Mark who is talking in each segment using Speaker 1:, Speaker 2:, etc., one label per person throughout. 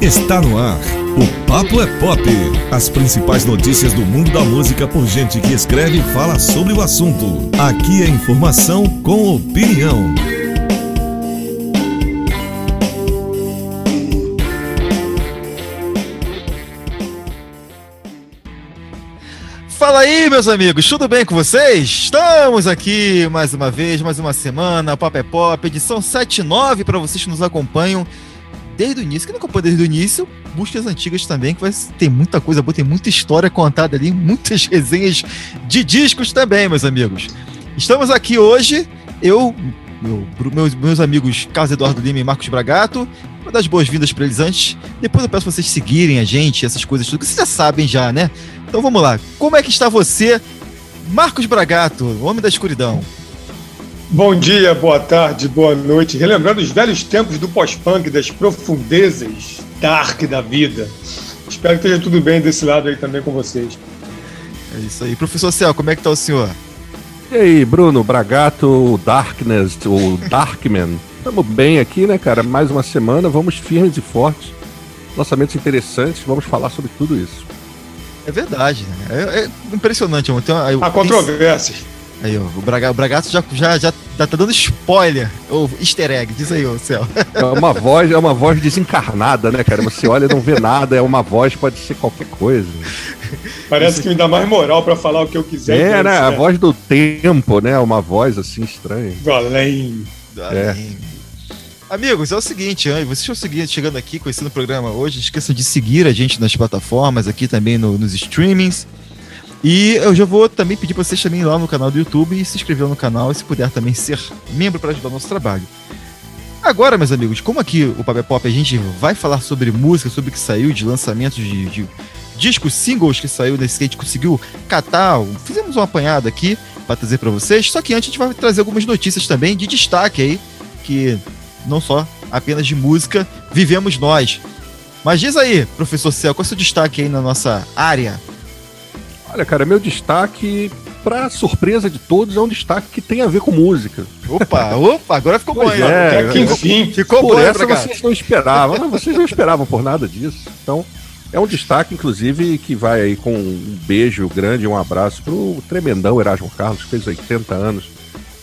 Speaker 1: Está no ar. O Papo é Pop. As principais notícias do mundo da música por gente que escreve e fala sobre o assunto. Aqui é informação com opinião.
Speaker 2: Fala aí, meus amigos, tudo bem com vocês? Estamos aqui mais uma vez, mais uma semana, Papo é Pop, edição 79 para vocês que nos acompanham desde o início. Quem não acompanha desde o início, busque as antigas também, que vai ter muita coisa boa, tem muita história contada ali, muitas resenhas de discos também, meus amigos. Estamos aqui hoje, eu, meu, meus, meus amigos Carlos Eduardo Lima e Marcos Bragato. Vou dar as boas-vindas para eles antes. Depois eu peço vocês seguirem a gente, essas coisas tudo, que vocês já sabem já, né? Então vamos lá. Como é que está você, Marcos Bragato, homem da escuridão?
Speaker 3: Bom dia, boa tarde, boa noite. Relembrando os velhos tempos do pós-punk, das profundezas dark da vida. Espero que esteja tudo bem desse lado aí também com vocês.
Speaker 2: É isso aí. Professor Céu, como é que tá o senhor?
Speaker 4: E aí, Bruno, Bragato, Darkness, o Darkman. Estamos bem aqui, né, cara? Mais uma semana, vamos firmes e fortes. Lançamentos interessantes, vamos falar sobre tudo isso.
Speaker 2: É verdade, né? É, é impressionante. Então, aí,
Speaker 3: Há controvérsias.
Speaker 2: Aí, ó, o, Braga, o Bragato já, já, já tá, tá dando spoiler. Ou easter egg, diz aí, ô céu.
Speaker 4: É uma voz, é uma voz desencarnada, né, cara? Você olha e não vê nada, é uma voz, pode ser qualquer coisa.
Speaker 3: Parece que me dá mais moral pra falar o que eu quiser.
Speaker 4: É, né? A voz do tempo, né? Uma voz assim estranha.
Speaker 3: Do além.
Speaker 2: É. Amigos, é o seguinte, hein? vocês estão seguindo, chegando aqui, conhecendo o programa hoje, esqueçam de seguir a gente nas plataformas, aqui também no- nos streamings. E eu já vou também pedir para vocês também ir lá no canal do YouTube e se inscrever no canal e se puder também ser membro para ajudar o nosso trabalho. Agora, meus amigos, como aqui o Papel Pop a gente vai falar sobre música, sobre o que saiu de lançamentos de, de discos, singles que saiu nesse que a gente conseguiu catar, fizemos um apanhado aqui para trazer para vocês. Só que antes a gente vai trazer algumas notícias também de destaque aí, que não só apenas de música vivemos nós. Mas diz aí, professor Céu, qual é o seu destaque aí na nossa área?
Speaker 4: Olha, cara, meu destaque, pra surpresa de todos, é um destaque que tem a ver com música.
Speaker 2: Opa, opa, agora ficou bom,
Speaker 4: Pois
Speaker 2: hein?
Speaker 4: é, eu-
Speaker 3: enfim.
Speaker 2: Ficou
Speaker 4: por
Speaker 2: bom, hein,
Speaker 4: essa
Speaker 2: Bragato?
Speaker 4: vocês não esperavam, não, vocês não esperavam por nada disso. Então, é um destaque, inclusive, que vai aí com um beijo grande, um abraço pro tremendão Erasmo Carlos, que fez 80 anos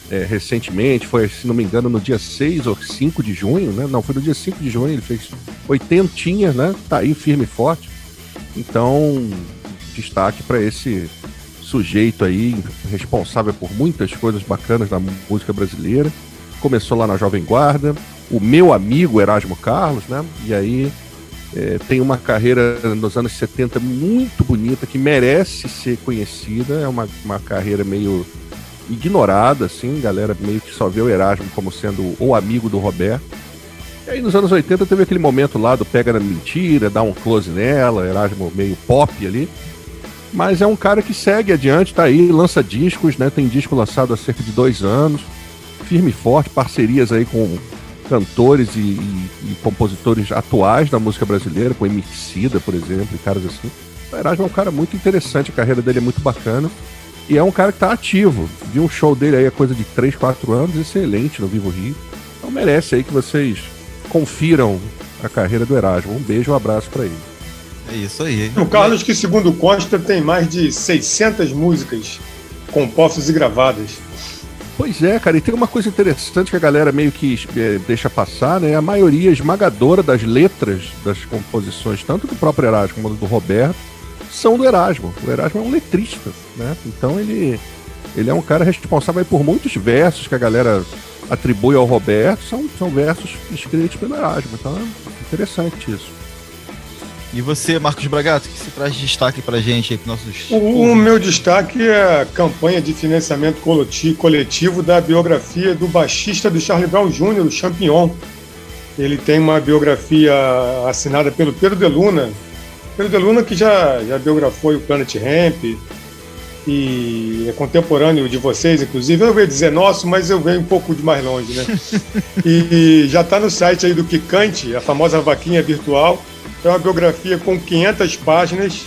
Speaker 4: é, recentemente, foi, se não me engano, no dia 6 ou 5 de junho, né? Não, foi no dia 5 de junho, ele fez 80, né? Tá aí firme e forte. Então, destaque para esse sujeito aí, responsável por muitas coisas bacanas na música brasileira. Começou lá na Jovem Guarda, o meu amigo Erasmo Carlos, né? E aí é, tem uma carreira nos anos 70 muito bonita, que merece ser conhecida. É uma, uma carreira meio ignorada, assim, galera meio que só vê o Erasmo como sendo o amigo do Roberto. E aí nos anos 80 teve aquele momento lá do pega na mentira, dá um close nela, Erasmo meio pop ali. Mas é um cara que segue adiante, tá aí, lança discos, né? Tem disco lançado há cerca de dois anos, firme e forte, parcerias aí com cantores e, e- e compositores atuais da música brasileira, com Emicida, por exemplo, e caras assim. O Erasmo é um cara muito interessante, a carreira dele é muito bacana. E é um cara que tá ativo. Vi um show dele aí há coisa de 3, 4 anos, excelente no Vivo Rio. Então merece aí que vocês confiram a carreira do Erasmo. Um beijo, um abraço pra ele.
Speaker 2: É isso aí.
Speaker 3: O Carlos, que segundo consta, tem mais de 600 músicas compostas e gravadas.
Speaker 4: Pois é, cara, e tem uma coisa interessante que a galera meio que eh, deixa passar, né? A maioria esmagadora das letras das composições, tanto do próprio Erasmo como do Roberto, são do Erasmo. O Erasmo é um letrista, né? Então ele, ele é um cara responsável por muitos versos que a galera atribui ao Roberto, são, são versos escritos pelo Erasmo. Então é interessante isso.
Speaker 2: E você, Marcos Bragato, que se traz de destaque pra gente aí, pros nossos.
Speaker 3: O, o meu destaque é a campanha de financiamento coleti- coletivo da biografia do baixista do Charlie Brown Jr., o Champignon. Ele tem uma biografia assinada pelo Pedro de Luna. Pedro de Luna que já, já biografou o Planet Ramp e é contemporâneo de vocês, inclusive. Eu ia dizer nosso, mas eu venho um pouco de mais longe, né? e já está no site aí do Kikante, a famosa vaquinha virtual. É uma biografia com 500 páginas,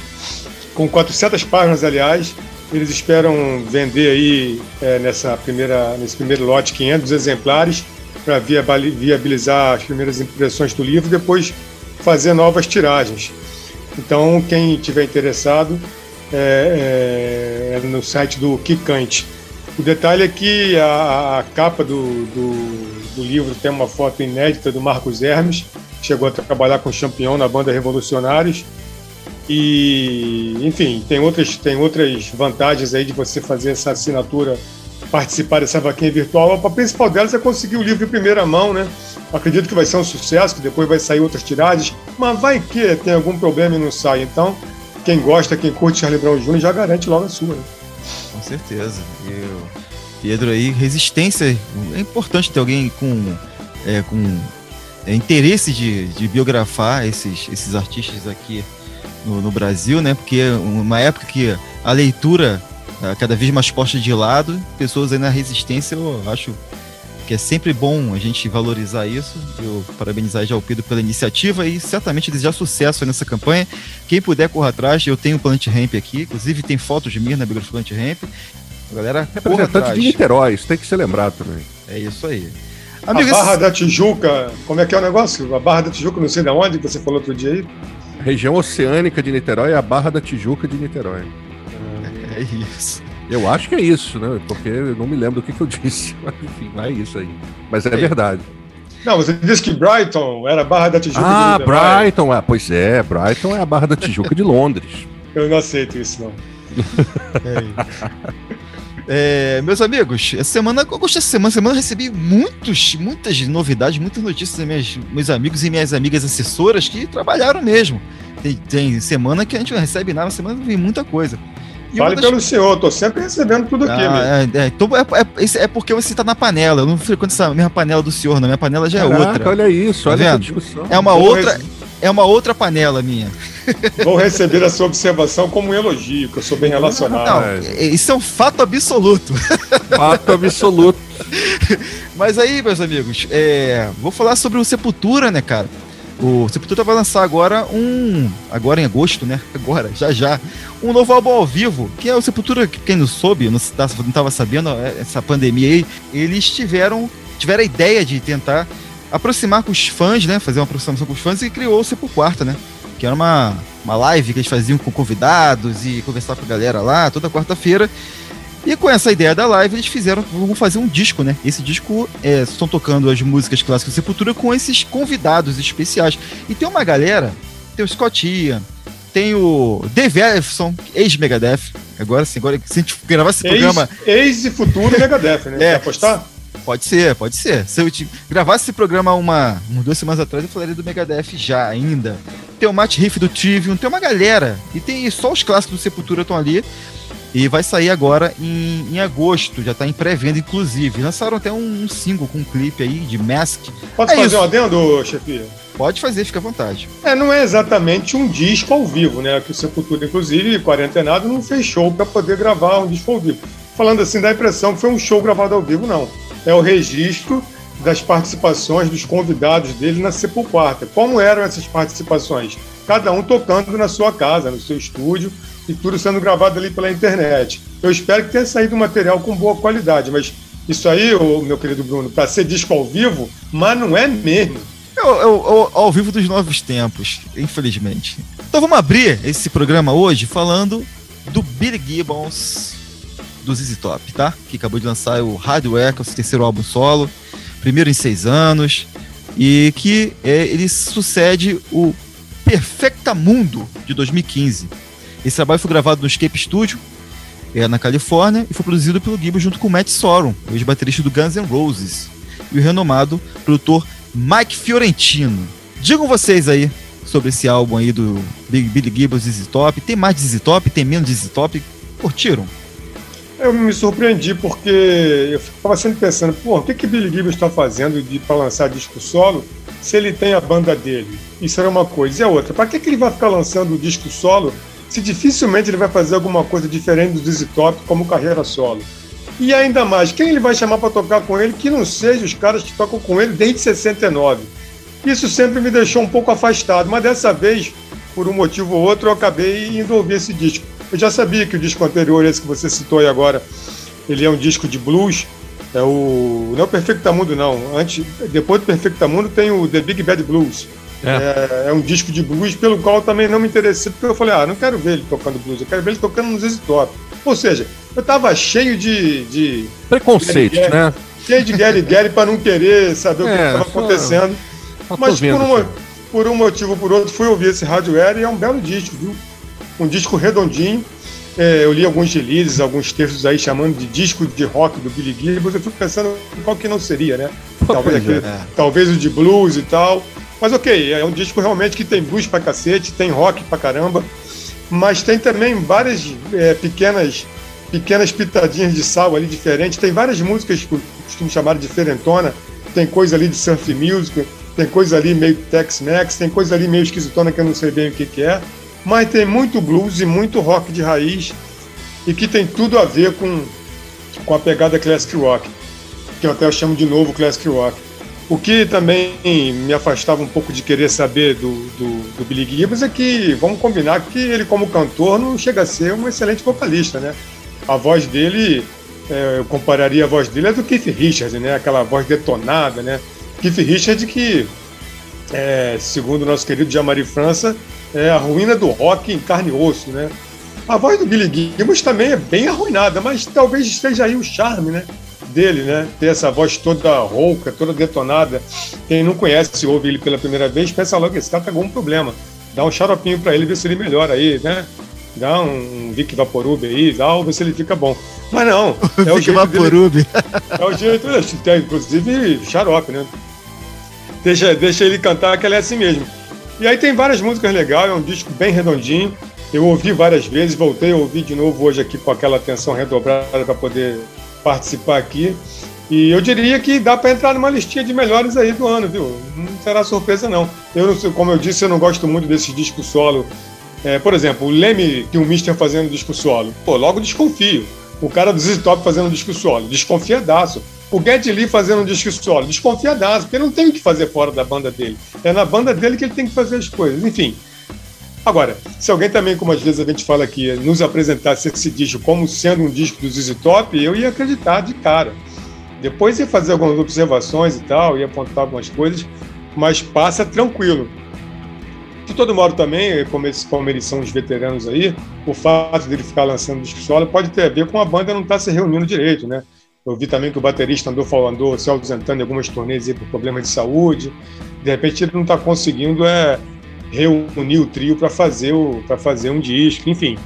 Speaker 3: com 400 páginas, aliás. Eles esperam vender aí é, nessa primeira, nesse primeiro lote 500 exemplares para viabilizar as primeiras impressões do livro. Depois fazer novas tiragens. Então, quem tiver interessado, é, é, é no site do Kikante. O detalhe é que a, a capa do, do, do, livro tem uma foto inédita do Marcos Hermes, chegou a trabalhar com o Champion na banda Revolucionários. E, enfim, tem outras, tem outras vantagens aí de você fazer essa assinatura, participar dessa vaquinha virtual. A principal delas é conseguir o livro em primeira mão, né? Acredito que vai ser um sucesso, que depois vai sair outras tiragens, mas vai que tem algum problema e não sai. Então, quem gosta, quem curte Charlie Brown Jr. já garante logo a sua. Né?
Speaker 2: Com certeza. E o Pedro aí, resistência. É importante ter alguém com, é, com interesse de, de biografar esses, esses artistas aqui no, no, Brasil, né? Porque é uma época que a leitura é, cada vez mais posta de lado, pessoas aí na resistência, eu acho que é sempre bom a gente valorizar isso. Eu parabenizar já o Pedro pela iniciativa e certamente desejar sucesso nessa campanha. Quem puder correr atrás, eu tenho o Planet Ramp aqui, inclusive tem fotos de mim na biografia Planet Ramp. A galera,
Speaker 4: representante de Niterói, isso tem que ser lembrado também.
Speaker 2: É isso aí.
Speaker 3: Amigo, a Barra esse... da Tijuca, como é que é o negócio? A Barra da Tijuca, não sei de onde, que você falou outro dia aí.
Speaker 4: A região oceânica de Niterói é a Barra da Tijuca de Niterói.
Speaker 2: É isso.
Speaker 4: Eu acho que é isso, né? Porque eu não me lembro do que, que eu disse. Mas, enfim, é isso aí. Mas é, é. verdade.
Speaker 3: Não, você disse que Brighton era a Barra da Tijuca
Speaker 4: ah, de Brighton, é, pois é, Brighton é a Barra da Tijuca de Londres.
Speaker 3: Eu não aceito isso, não.
Speaker 2: é, é meus amigos, essa semana, eu gostei dessa semana, semana eu recebi muitos, muitas novidades, muitas notícias dos meus, meus amigos e minhas amigas assessoras que trabalharam mesmo. Tem, tem semana que a gente não recebe nada, semana vem muita coisa.
Speaker 3: E Fale das... pelo senhor, tô sempre recebendo tudo aqui. Ah,
Speaker 2: é, é, então é, é, é, porque você tá na panela. Eu não frequento essa mesma panela do senhor, não. Minha panela já é Caraca, outra.
Speaker 4: Olha isso,
Speaker 2: tá
Speaker 4: olha
Speaker 2: essa discussão. É uma outra. É uma outra panela minha.
Speaker 3: Vou receber a sua observação como um elogio, que eu sou bem relacionado. Não,
Speaker 2: é, isso é um fato absoluto.
Speaker 4: Fato absoluto.
Speaker 2: Mas aí, meus amigos, é, vou falar sobre o Sepultura, né, cara? O Sepultura vai lançar agora um. Agora em agosto, né? Agora, já já. Um novo álbum ao vivo, que é o Sepultura, quem não soube, não estava sabendo, é, essa pandemia aí, eles tiveram, tiveram a ideia de tentar aproximar com os fãs, né? Fazer uma aproximação com os fãs e criou o Sepulquarta, né? Que era uma, uma live que eles faziam com convidados e conversar com a galera lá toda quarta-feira. E com essa ideia da live, eles fizeram, vão fazer um disco, né? Esse disco é, estão tocando as músicas clássicas do Sepultura com esses convidados especiais. E tem uma galera, tem o Scott Ian, tem o Dave Ellefson, ex-Megadeth. Agora, sim, agora se a gente gravar esse programa.
Speaker 3: Ex e futuro Megadeth, né? É, Quer apostar?
Speaker 2: Pode ser, pode ser. Se eu te gravasse esse programa uma, uma duas semanas atrás, eu falaria do Megadeth já ainda. Tem o Matt Riff do Trivium, tem uma galera. E tem só os clássicos do Sepultura estão ali. E vai sair agora em, em agosto, já tá em pré-venda, inclusive. Lançaram até um, um, single com um clipe aí de Mask.
Speaker 3: Pode é fazer isso. um adendo, chefia?
Speaker 2: Pode fazer, fica à vontade.
Speaker 3: É, não é exatamente um disco ao vivo, né? Que o Sepultura, inclusive, quarentenado, não fez show para poder gravar um disco ao vivo. Falando assim, dá a impressão que foi um show gravado ao vivo, não. É o registro das participações dos convidados dele na Sepulquarta. Como eram essas participações? Cada um tocando na sua casa, no seu estúdio, e tudo sendo gravado ali pela internet. Eu espero que tenha saído material com boa qualidade, mas isso aí, meu querido Bruno, para ser disco ao vivo, mas não é mesmo.
Speaker 2: O, é o, ao vivo dos novos tempos, infelizmente. Então vamos abrir esse programa hoje falando do Billy Gibbons do ZZ Top, tá? Que acabou de lançar o Hardware, que é o seu terceiro álbum solo, primeiro em seis anos, e que é, ele sucede o Perfecta Mundo de 2015 esse trabalho foi gravado no Escape Studio, é, na Califórnia, e foi produzido pelo Gibbons junto com Matt Sorum, ex-baterista do Guns N' Roses, e o renomado produtor Mike Fiorentino. Digam vocês aí sobre esse álbum aí do Billy Gibbons ZZ Top. Tem mais de ZZ Top? Tem menos de ZZ Top? Curtiram?
Speaker 3: Eu me surpreendi porque eu ficava sempre pensando, pô, o que que Billy Gibbons está fazendo para lançar disco solo se ele tem a banda dele? Isso era uma coisa. E a outra, para que, que ele vai ficar lançando disco solo se dificilmente ele vai fazer alguma coisa diferente do Dizzy Top como carreira solo. E ainda mais, quem ele vai chamar para tocar com ele que não seja os caras que tocam com ele desde 69? Isso sempre me deixou um pouco afastado, mas dessa vez, por um motivo ou outro, eu acabei indo ouvir esse disco. Eu já sabia que o disco anterior, esse que você citou aí agora, ele é um disco de blues, é o não é o Perfectamundo não, antes depois do Perfectamundo tem o The Big Bad Blues, É. É, é. um disco de blues pelo qual eu também não me interessei, porque eu falei, ah, não quero ver ele tocando blues, eu quero ver ele tocando nos ZZ Top. Ou seja, eu tava cheio de. de
Speaker 4: Preconceito, né?
Speaker 3: Cheio de Gary Gary para não querer saber o que estava só... acontecendo. Mas por um, por um motivo ou por outro, fui ouvir esse Hardware e é um belo disco, viu? Um disco redondinho. É, eu li alguns releases, alguns textos aí chamando de disco de rock do Billy Gibbons. Eu fico pensando qual que não seria, né? Talvez, aquele, é. talvez o de blues e tal. Mas ok, é um disco realmente que tem blues pra cacete, tem rock pra caramba, mas tem também várias é, pequenas pequenas pitadinhas de sal ali diferentes. Tem várias músicas que costumo chamar de diferentona. Tem coisa ali de surf music, tem coisa ali meio Tex-Mex, tem coisa ali meio esquisitona que eu não sei bem o que, que é. Mas tem muito blues e muito rock de raiz e que tem tudo a ver com, com a pegada classic rock, que eu até chamo de novo classic rock. O que também me afastava um pouco de querer saber do, do, do Billy Gibbons é que, vamos combinar, que ele como cantor não chega a ser um excelente vocalista, né? A voz dele, é, eu compararia a voz dele a do Keith Richards, né? Aquela voz detonada, né? Keith Richards que, é, segundo o nosso querido Jean-Marie França, é a ruína do rock em carne e osso, né? A voz do Billy Gibbons também é bem arruinada, mas talvez esteja aí o charme, né? Dele, né? Ter essa voz toda rouca, toda detonada. Quem não conhece, se ouve ele pela primeira vez, pensa logo que esse cara tá com algum problema. Dá um xaropinho para ele, ver se ele melhora aí, né? Dá um Vic Vaporub aí, dá, ver se ele fica bom. Mas não,
Speaker 2: é o Vic Vaporub. Dele,
Speaker 3: é o jeito, tem, inclusive xarope, né? Deixa, deixa ele cantar que ele é assim mesmo. E aí tem várias músicas legais, é um disco bem redondinho. Eu ouvi várias vezes, voltei a ouvir de novo hoje aqui com aquela atenção redobrada para poder participar aqui. E eu diria que dá para entrar numa listinha de melhores aí do ano, viu? Não será surpresa, não. Eu não sei, como eu disse, eu não gosto muito desse disco solo. É, por exemplo, o Leme que o Mister fazendo disco solo. Pô, logo desconfio. O cara do ZZ Top fazendo disco solo. Desconfiadaço. O Geddy Lee fazendo disco solo. Desconfiadaço, porque não tem o que fazer fora da banda dele. É na banda dele que ele tem que fazer as coisas. Enfim, Agora, se alguém também, como às vezes a gente fala aqui, nos apresentasse esse disco como sendo um disco do ZZ Top, eu ia acreditar de cara. Depois ia fazer algumas observações e tal, ia apontar algumas coisas, mas passa tranquilo. De todo modo também, como, eles, como eles são os veteranos aí, o fato dele ficar lançando disco solo pode ter a ver com a banda não estar tá se reunindo direito, né? Eu vi também que o baterista andou falando, se ausentando em algumas turnês por problemas de saúde. De repente ele não está conseguindo é, reunir o trio para fazer, fazer um disco, enfim.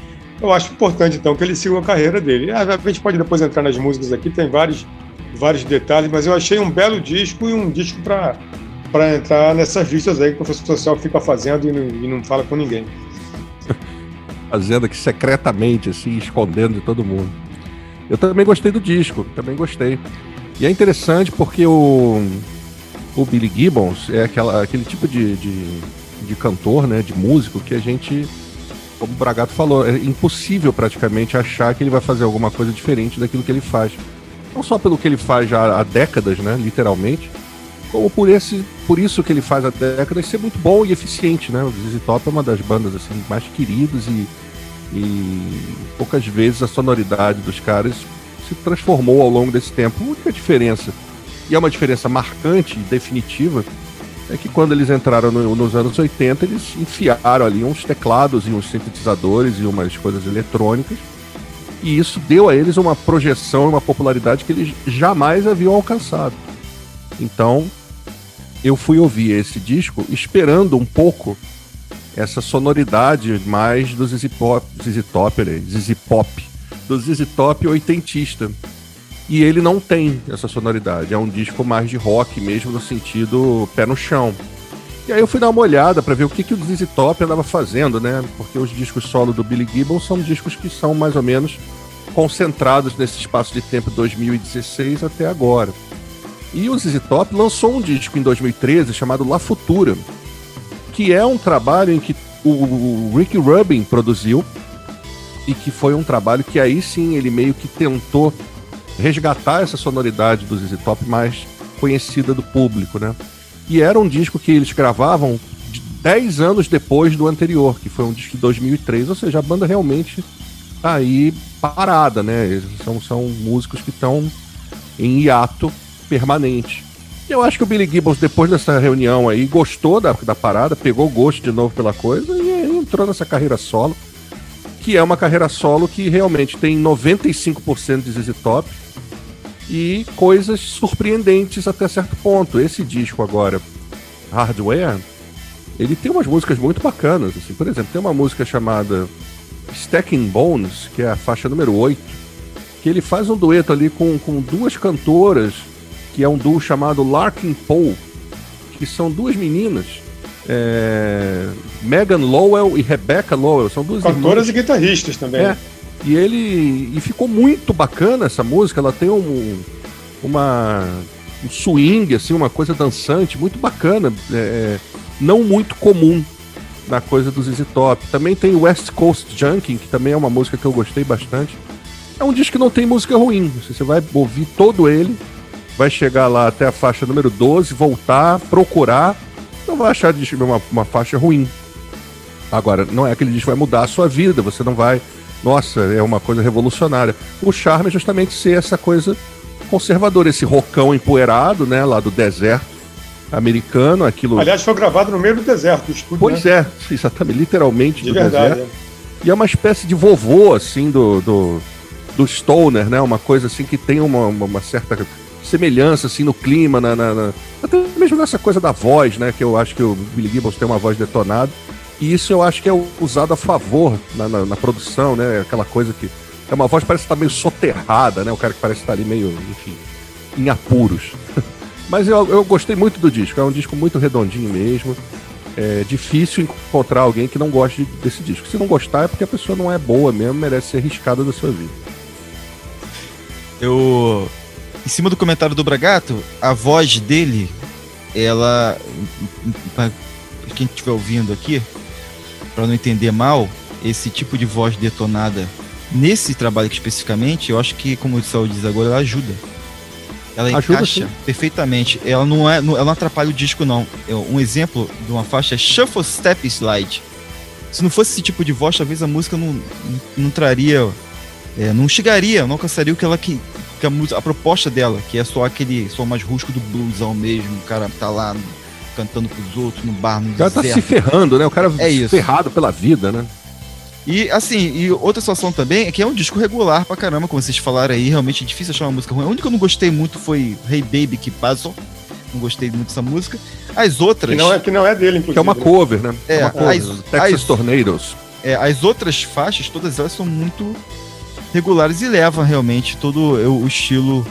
Speaker 3: Eu acho importante, então, que ele siga a carreira dele. Ah, a gente pode depois entrar nas músicas aqui, tem vários, vários detalhes, mas eu achei um belo disco e um disco para entrar nessas listas aí que o professor social fica fazendo e não, e não fala com ninguém.
Speaker 4: Fazendo aqui secretamente, assim, escondendo de todo mundo. Eu também gostei do disco, também gostei. E é interessante porque o, o Billy Gibbons é aquela, aquele tipo de, de de cantor, né, de músico, que a gente, como o Bragato falou, é impossível praticamente achar que ele vai fazer alguma coisa diferente daquilo que ele faz. Não só pelo que ele faz já há décadas, né, literalmente, como por, esse, por isso que ele faz há décadas ser muito bom e eficiente, né? O ZZ Top é uma das bandas assim mais queridas e, e poucas vezes a sonoridade dos caras se transformou ao longo desse tempo. A única diferença, e é uma diferença marcante e definitiva, é que quando eles entraram no, nos anos 80, eles enfiaram ali uns teclados e uns sintetizadores e umas coisas eletrônicas. E isso deu a eles uma projeção uma popularidade que eles jamais haviam alcançado. Então, eu fui ouvir esse disco esperando um pouco essa sonoridade mais do ZZ Pop, ZZ Top, ZZ Pop, do ZZ Top oitentista e ele não tem essa sonoridade. É um disco mais de rock mesmo, no sentido pé no chão. E aí eu fui dar uma olhada para ver o que, que o ZZ Top andava fazendo, né? Porque os discos solo do Billy Gibbons são discos que são mais ou menos concentrados nesse espaço de tempo 2016 até agora. E o ZZ Top lançou um disco em 2013 chamado La Futura, que é um trabalho em que o Rick Rubin produziu e que foi um trabalho que aí sim ele meio que tentou resgatar essa sonoridade do ZZ Top mais conhecida do público, né? E era um disco que eles gravavam 10 anos depois do anterior, que foi um disco de 2003, ou seja, a banda realmente tá aí parada, né? São, são músicos que estão em hiato permanente. Eu acho que o Billy Gibbons, depois dessa reunião aí, gostou da, da parada, pegou gosto de novo pela coisa e entrou nessa carreira solo, que é uma carreira solo que realmente tem 95% de ZZ Top e coisas surpreendentes até certo ponto. Esse disco agora, Hardware, ele tem umas músicas muito bacanas. Assim. Por exemplo, tem uma música chamada Stacking Bones, que é a faixa número 8, que ele faz um dueto ali com, com duas cantoras que é um duo chamado Larkin Poe, que são duas meninas, é, Megan Lowell e Rebecca Lowell, são duas
Speaker 3: Cantoras irmãs. e guitarristas também. É,
Speaker 4: e ele e ficou muito bacana essa música, ela tem um, uma um swing assim, uma coisa dançante, muito bacana, é, é não muito comum na coisa do ZZ Top. Também tem West Coast Junkin, que também é uma música que eu gostei bastante. É um disco que não tem música ruim, você vai ouvir todo ele vai chegar lá até a faixa número 12, voltar, procurar, não vai achar de uma, uma faixa ruim. Agora, não é aquele disco que vai mudar a sua vida, você não vai. Nossa, é uma coisa revolucionária. O charme é justamente ser essa coisa conservadora, esse rocão empoeirado, né, lá do deserto americano, aquilo.
Speaker 3: Aliás, foi gravado no meio do deserto, o estúdio.
Speaker 4: Pois
Speaker 3: né?
Speaker 4: é, exatamente, literalmente
Speaker 3: de verdade,
Speaker 4: deserto. É. E é uma espécie de vovô, assim, do, do, do Stoner, né? Uma coisa assim que tem uma, uma certa semelhança assim no clima, na, na, na, até mesmo nessa coisa da voz, né? Que eu acho que o Billy Gibbons tem uma voz detonada. E isso eu acho que é usado a favor na, na, na produção, né? Aquela coisa que. É uma voz que parece estar meio soterrada, né? O cara que parece estar ali meio, enfim, em apuros. Mas eu, eu gostei muito do disco, é um disco muito redondinho mesmo. É difícil encontrar alguém que não goste desse disco. Se não gostar é porque a pessoa não é boa mesmo, merece ser arriscada da sua vida.
Speaker 2: Eu em cima do comentário do Bragato, a voz dele, ela. Pra quem estiver ouvindo aqui, para não entender mal, esse tipo de voz detonada nesse trabalho especificamente, eu acho que, como o Saul diz agora, ela ajuda. Ela ajuda, encaixa sim. perfeitamente. Ela não, é, ela não atrapalha o disco, não. Um exemplo de uma faixa é Shuffle Step Slide. Se não fosse esse tipo de voz, talvez a música não, não, não traria. É, não chegaria, não alcançaria o que ela que, que a, música, a proposta dela, que é só aquele som mais rústico do bluesão mesmo, o cara tá lá cantando pros outros no bar, no
Speaker 4: O cara deserto. tá se ferrando, né? O cara é isso. ferrado pela vida, né?
Speaker 2: E assim, e outra situação também é que é um disco regular pra caramba, como vocês falaram aí, realmente é difícil achar uma música ruim. A única que eu não gostei muito foi Hey Baby que passou. Não gostei muito dessa música. As outras.
Speaker 3: Que não é, que não é dele, inclusive.
Speaker 4: Que é uma cover, né?
Speaker 2: É,
Speaker 4: é uma
Speaker 2: cover. As,
Speaker 4: Texas as, Tornadoes.
Speaker 2: É, as outras faixas, todas elas são muito regulares e leva realmente todo o estilo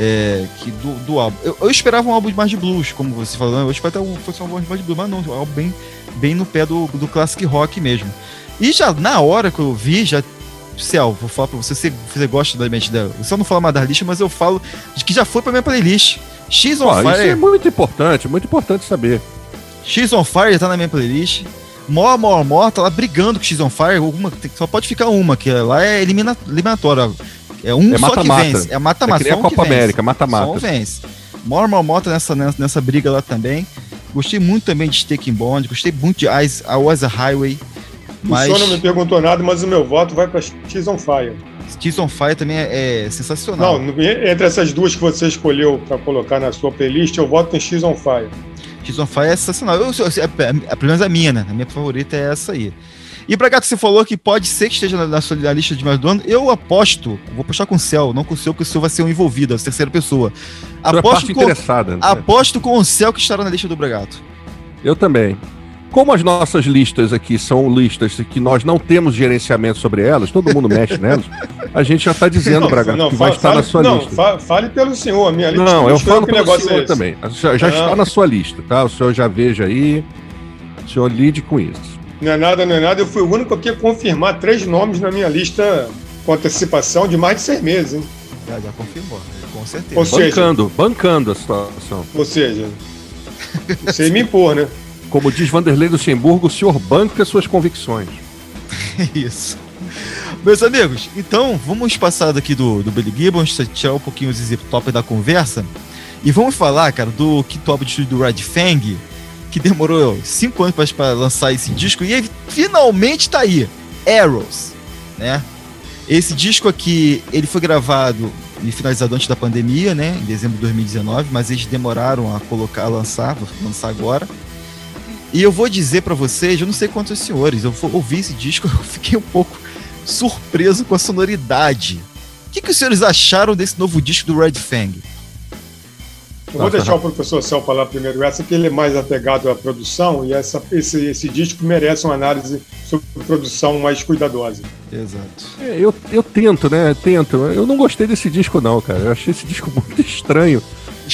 Speaker 2: é, que do, do álbum. Eu, eu, esperava um álbum mais de blues, como você falou, eu esperava até fosse um álbum mais de blues, mas não, um álbum bem, bem no pé do, do classic rock mesmo. E já na hora que eu vi, já. Céu, vou falar pra você, se você gosta da mente dela. Eu só não falo mais da lista, mas eu falo de que já foi pra minha playlist. X on Fire. Isso
Speaker 4: é muito importante, muito importante saber.
Speaker 2: X on Fire tá na minha playlist. More, More, More tá lá brigando com X on Fire. Uma, só pode ficar uma, que lá é elimina, eliminatória. É um é só mata, que mata. vence. É mata-mata. É
Speaker 4: a Copa América, mata-mata. Só
Speaker 2: vence. More, More, More tá nessa, nessa, nessa briga lá também. Gostei muito também de Staking Bond. Gostei muito de Eyes, I Was a Highway.
Speaker 3: Mas... O senhor não me perguntou nada, mas o meu voto vai para X on Fire.
Speaker 2: X on Fire também é, é, sensacional.
Speaker 3: Não, entre essas duas que você escolheu para colocar na sua playlist, eu voto em X on Fire.
Speaker 2: X on Fire é sensacional. Eu, eu, é, é, pelo menos a minha, né? A minha favorita é essa aí. E pra Gato, você falou que pode ser que esteja na, na lista de mais do ano. Eu aposto, vou puxar com o Céu, não com o Céu, porque o Céu vai ser um envolvido, a terceira pessoa.
Speaker 4: Aposto com, interessada. Né?
Speaker 2: Aposto com o Céu que estará na lista do Bragato.
Speaker 4: Eu também. Como as nossas listas aqui são listas que nós não temos gerenciamento sobre elas, todo mundo mexe nelas, a gente já está dizendo, Braga, que vai estar na sua
Speaker 3: não,
Speaker 4: lista.
Speaker 3: Não, fale pelo senhor, a minha
Speaker 4: lista. Não, eu falo pelo senhor é também. Já, já está na sua lista, tá? O senhor já veja aí, o senhor lide com isso.
Speaker 3: Não é nada, não é nada. Eu fui o único que ia confirmar três nomes na minha lista com antecipação de mais de seis meses, hein?
Speaker 2: Já, já confirmou, com certeza.
Speaker 4: Ou bancando, seja, bancando a situação.
Speaker 3: Ou seja, você me impor, né?
Speaker 4: Como diz Vanderlei Luxemburgo, o senhor banca suas convicções.
Speaker 2: Isso. Meus amigos, então vamos passar daqui do, do Billy Gibbons, tirar um pouquinho os zip top da conversa e vamos falar, cara, do que top de do Red Fang, que demorou cinco anos para lançar esse disco e ele finalmente tá aí, Arrows, né? Esse disco aqui, ele foi gravado finalizado antes da pandemia, né? Em dezembro de 2019, mas eles demoraram a colocar, a lançar, vou lançar agora. E eu vou dizer para vocês, eu não sei quantos senhores, eu ouvi esse disco, eu fiquei um pouco surpreso com a sonoridade. O que, que os senhores acharam desse novo disco do Red Fang?
Speaker 3: Eu vou deixar o professor Céu falar primeiro essa, que ele é mais apegado à produção e essa, esse, esse disco merece uma análise sobre produção mais cuidadosa.
Speaker 2: Exato.
Speaker 4: É, eu, eu tento, né? Tento. Eu não gostei desse disco, não, cara. Eu achei esse disco muito estranho.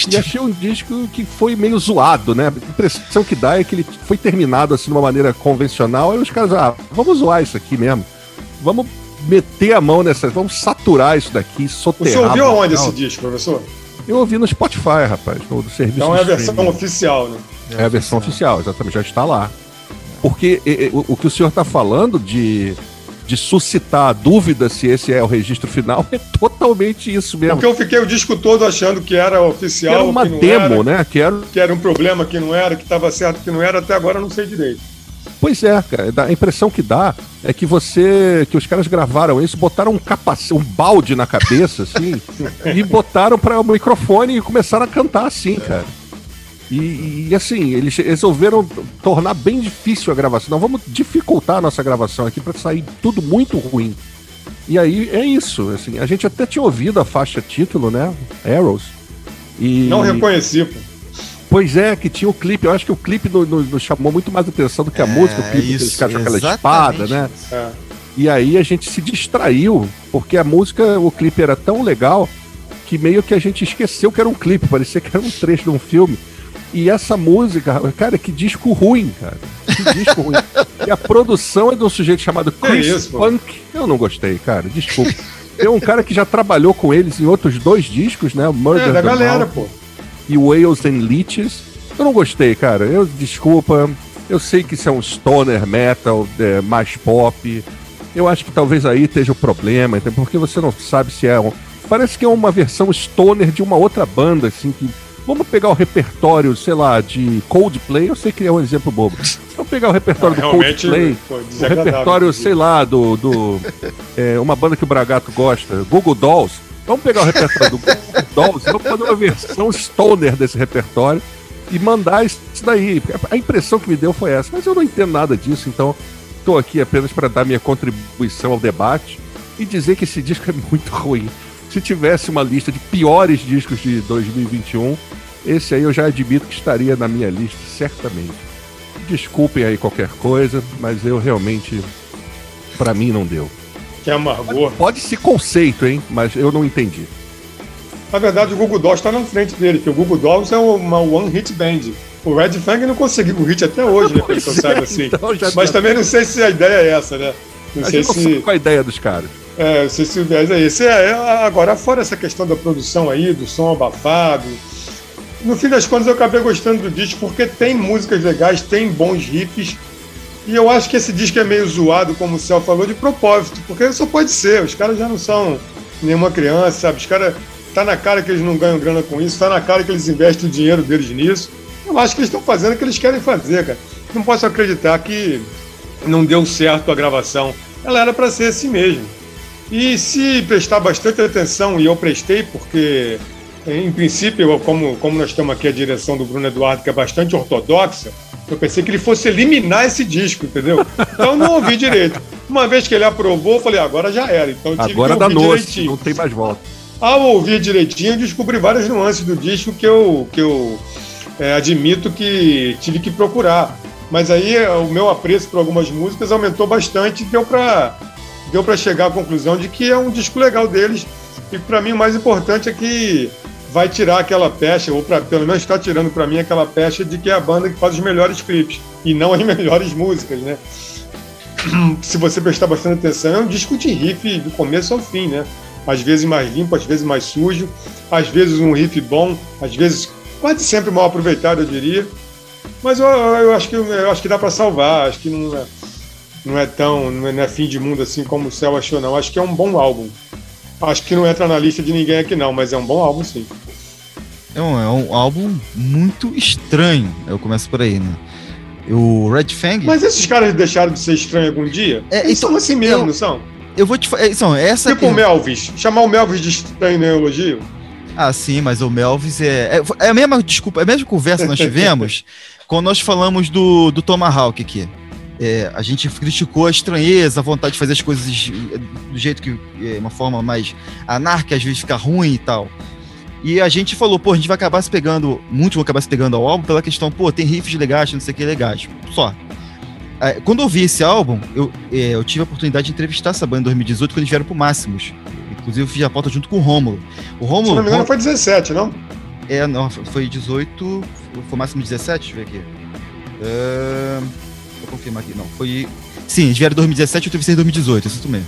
Speaker 4: E achei um disco que foi meio zoado, né? A impressão que dá é que ele foi terminado assim de uma maneira convencional. Aí os caras, ah, vamos zoar isso aqui mesmo. Vamos meter a mão nessa. Vamos saturar isso daqui, soterrar.
Speaker 3: O senhor viu aonde esse disco, professor?
Speaker 4: Eu ouvi no Spotify, rapaz, no do serviço.
Speaker 3: Então é a versão oficial, né?
Speaker 4: É a versão oficial, exatamente, já está lá. Porque e, e, o, o, que o senhor está falando de, de suscitar a dúvida se esse é o registro final é totalmente isso mesmo.
Speaker 3: Porque eu fiquei o disco todo achando que era oficial. Que
Speaker 4: era uma demo, era, né?
Speaker 3: Que era... que era um problema que não era, que estava certo que não era, até agora eu não sei direito.
Speaker 4: Pois é, cara. A impressão que dá é que você. que os caras gravaram isso, botaram um capacete, um balde na cabeça, assim, e botaram para o microfone e começaram a cantar assim, cara. E, e, assim, eles resolveram tornar bem difícil a gravação. Não, vamos dificultar a nossa gravação aqui para sair tudo muito ruim. E aí é isso, assim, a gente até tinha ouvido a faixa título, né? Arrows.
Speaker 3: E... Não reconheci, pô.
Speaker 4: Pois é, que tinha o clipe. Eu acho que o clipe nos chamou muito mais atenção do que a é, música. O clipe isso, com aquela espada, né? É. E aí a gente se distraiu, porque a música, o clipe era tão legal que meio que a gente esqueceu que era um clipe, parecia que era um trecho de um filme. E essa música, cara, que disco ruim, cara. Que disco ruim. E a produção é de um sujeito chamado Chris isso, Punk. Eu não gostei, cara, desculpa. Tem um cara que já trabalhou com eles em outros dois discos, né?
Speaker 3: Murder é, da galera, pô
Speaker 4: e Whales and Leeches. Eu não gostei, cara. Eu desculpa. Eu sei que isso é um stoner metal é, mais pop. Eu acho que talvez aí esteja o problema, porque você não sabe se é um. Parece que é uma versão stoner de uma outra banda, assim, que. Vamos pegar o repertório, sei lá, de Coldplay, eu sei que é um exemplo bobo. Vamos pegar o repertório ah, do Coldplay, o repertório, sei lá, do. do é, uma banda que o Bragato gosta, Google Dolls. Vamos pegar o repertório do Dolls, vamos fazer uma versão stoner desse repertório e mandar isso daí. A impressão que me deu foi essa, mas eu não entendo nada disso, então estou aqui apenas para dar minha contribuição ao debate e dizer que esse disco é muito ruim. Se tivesse uma lista de piores discos de 2021, esse aí eu já admito que estaria na minha lista, certamente. Desculpem aí qualquer coisa, mas eu realmente, para mim, não deu.
Speaker 3: Que amargor.
Speaker 4: Pode ser conceito, hein? Mas eu não entendi.
Speaker 3: Na verdade, o Google Dolls está na frente dele, que o Google Dolls é uma One Hit Band. O Red Fang não conseguiu o hit até hoje, né? Eu saiba assim. Então Mas também não sei se a ideia é essa, né?
Speaker 4: Não a sei se. Não qual a ideia dos caras.
Speaker 3: É, se o viés é esse. É, é, agora, fora essa questão da produção aí, do som abafado. No fim das contas, eu acabei gostando do disco porque tem músicas legais, tem bons riffs e eu acho que esse disco é meio zoado, como o Céu falou, de propósito, porque só pode ser, os caras já não são nenhuma criança, sabe? Os caras, tá na cara que eles não ganham grana com isso, tá na cara que eles investem o dinheiro deles nisso. Eu acho que eles estão fazendo o que eles querem fazer, cara. Não posso acreditar que não deu certo a gravação. Ela era para ser assim mesmo. E se prestar bastante atenção, e eu prestei porque, em princípio, como, como nós temos aqui a direção do Bruno Eduardo, que é bastante ortodoxa, eu pensei que ele fosse eliminar esse disco, entendeu? Então eu não ouvi direito. Uma vez que ele aprovou, eu falei, agora já era. Então
Speaker 4: tive agora que ouvir direitinho. Não tem mais volta.
Speaker 3: Ao ouvir direitinho, eu descobri várias nuances do disco que eu, que eu é, admito que tive que procurar. Mas aí o meu apreço por algumas músicas aumentou bastante e deu para deu chegar à conclusão de que é um disco legal deles. E para mim o mais importante é que vai tirar aquela pecha, ou pra, pelo menos está tirando para mim aquela pecha de que é a banda que faz os melhores clipes e não as melhores músicas, né? Se você prestar bastante atenção, é um disco de riff do começo ao fim, né? Às vezes mais limpo, às vezes mais sujo, às vezes um riff bom, às vezes quase sempre mal aproveitado, eu diria. Mas eu, eu acho que eu acho que dá para salvar, acho que não é, não é tão não é, não é fim de mundo assim como o Céu achou não. Acho que é um bom álbum. Acho que não entra na lista de ninguém aqui, não, mas é um bom álbum, sim.
Speaker 2: É um, é um álbum muito estranho. Eu começo por aí, né? O Red Fang.
Speaker 3: Mas esses caras deixaram de ser estranhos algum dia?
Speaker 2: É, Eles então,
Speaker 3: são assim mesmo, eu, não são?
Speaker 2: eu vou te falar. Então, essa
Speaker 3: tipo o Melvis. Chamar o Melvis de estranho no elogio?
Speaker 2: Ah, sim, mas o Melvis é. É, é a mesma desculpa, é a mesma conversa que nós tivemos quando nós falamos do, do Tomahawk aqui. É, a gente criticou a estranheza, a vontade de fazer as coisas do jeito que. É, uma forma mais anárquica, às vezes fica ruim e tal. E a gente falou, pô, a gente vai acabar se pegando, muitos vão acabar se pegando ao álbum pela questão, pô, tem riffs legais, não sei o que legais. Só. É, quando eu vi esse álbum, eu, é, eu tive a oportunidade de entrevistar essa banda em 2018 quando eles vieram pro Máximos. Inclusive, eu fiz a pauta junto com o Rômulo. O Rômulo. Se
Speaker 3: não me engano, foi 17, não?
Speaker 2: É, não, foi 18. Foi máximo 17, deixa eu ver aqui. Uh, vou confirmar aqui, não. Foi. Sim, eles vieram em 2017 e eu entrevistei em 2018, isso mesmo.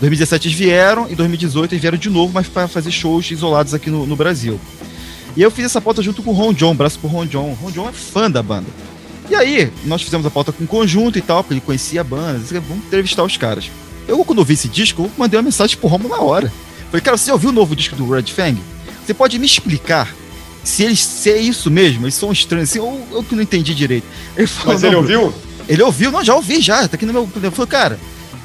Speaker 2: 2017 eles vieram, em 2018 eles vieram de novo, mas para fazer shows isolados aqui no, no, Brasil. E eu fiz essa pauta junto com o Ron John, braço pro Ron John. O Ron John é fã da banda. E aí, nós fizemos a pauta com o conjunto e tal, porque ele conhecia a banda, disse, vamos entrevistar os caras. Eu, quando vi esse disco, eu mandei uma mensagem pro Romo na hora. Falei, cara, você ouviu o novo disco do Red Fang? Você pode me explicar se, eles, se é isso mesmo? Eles são estranhos, assim, ou eu que não entendi direito.
Speaker 3: Ele falou, Mas ele ouviu?
Speaker 2: Ele ouviu, não, já ouvi, já, tá aqui no meu. Ele falou, cara,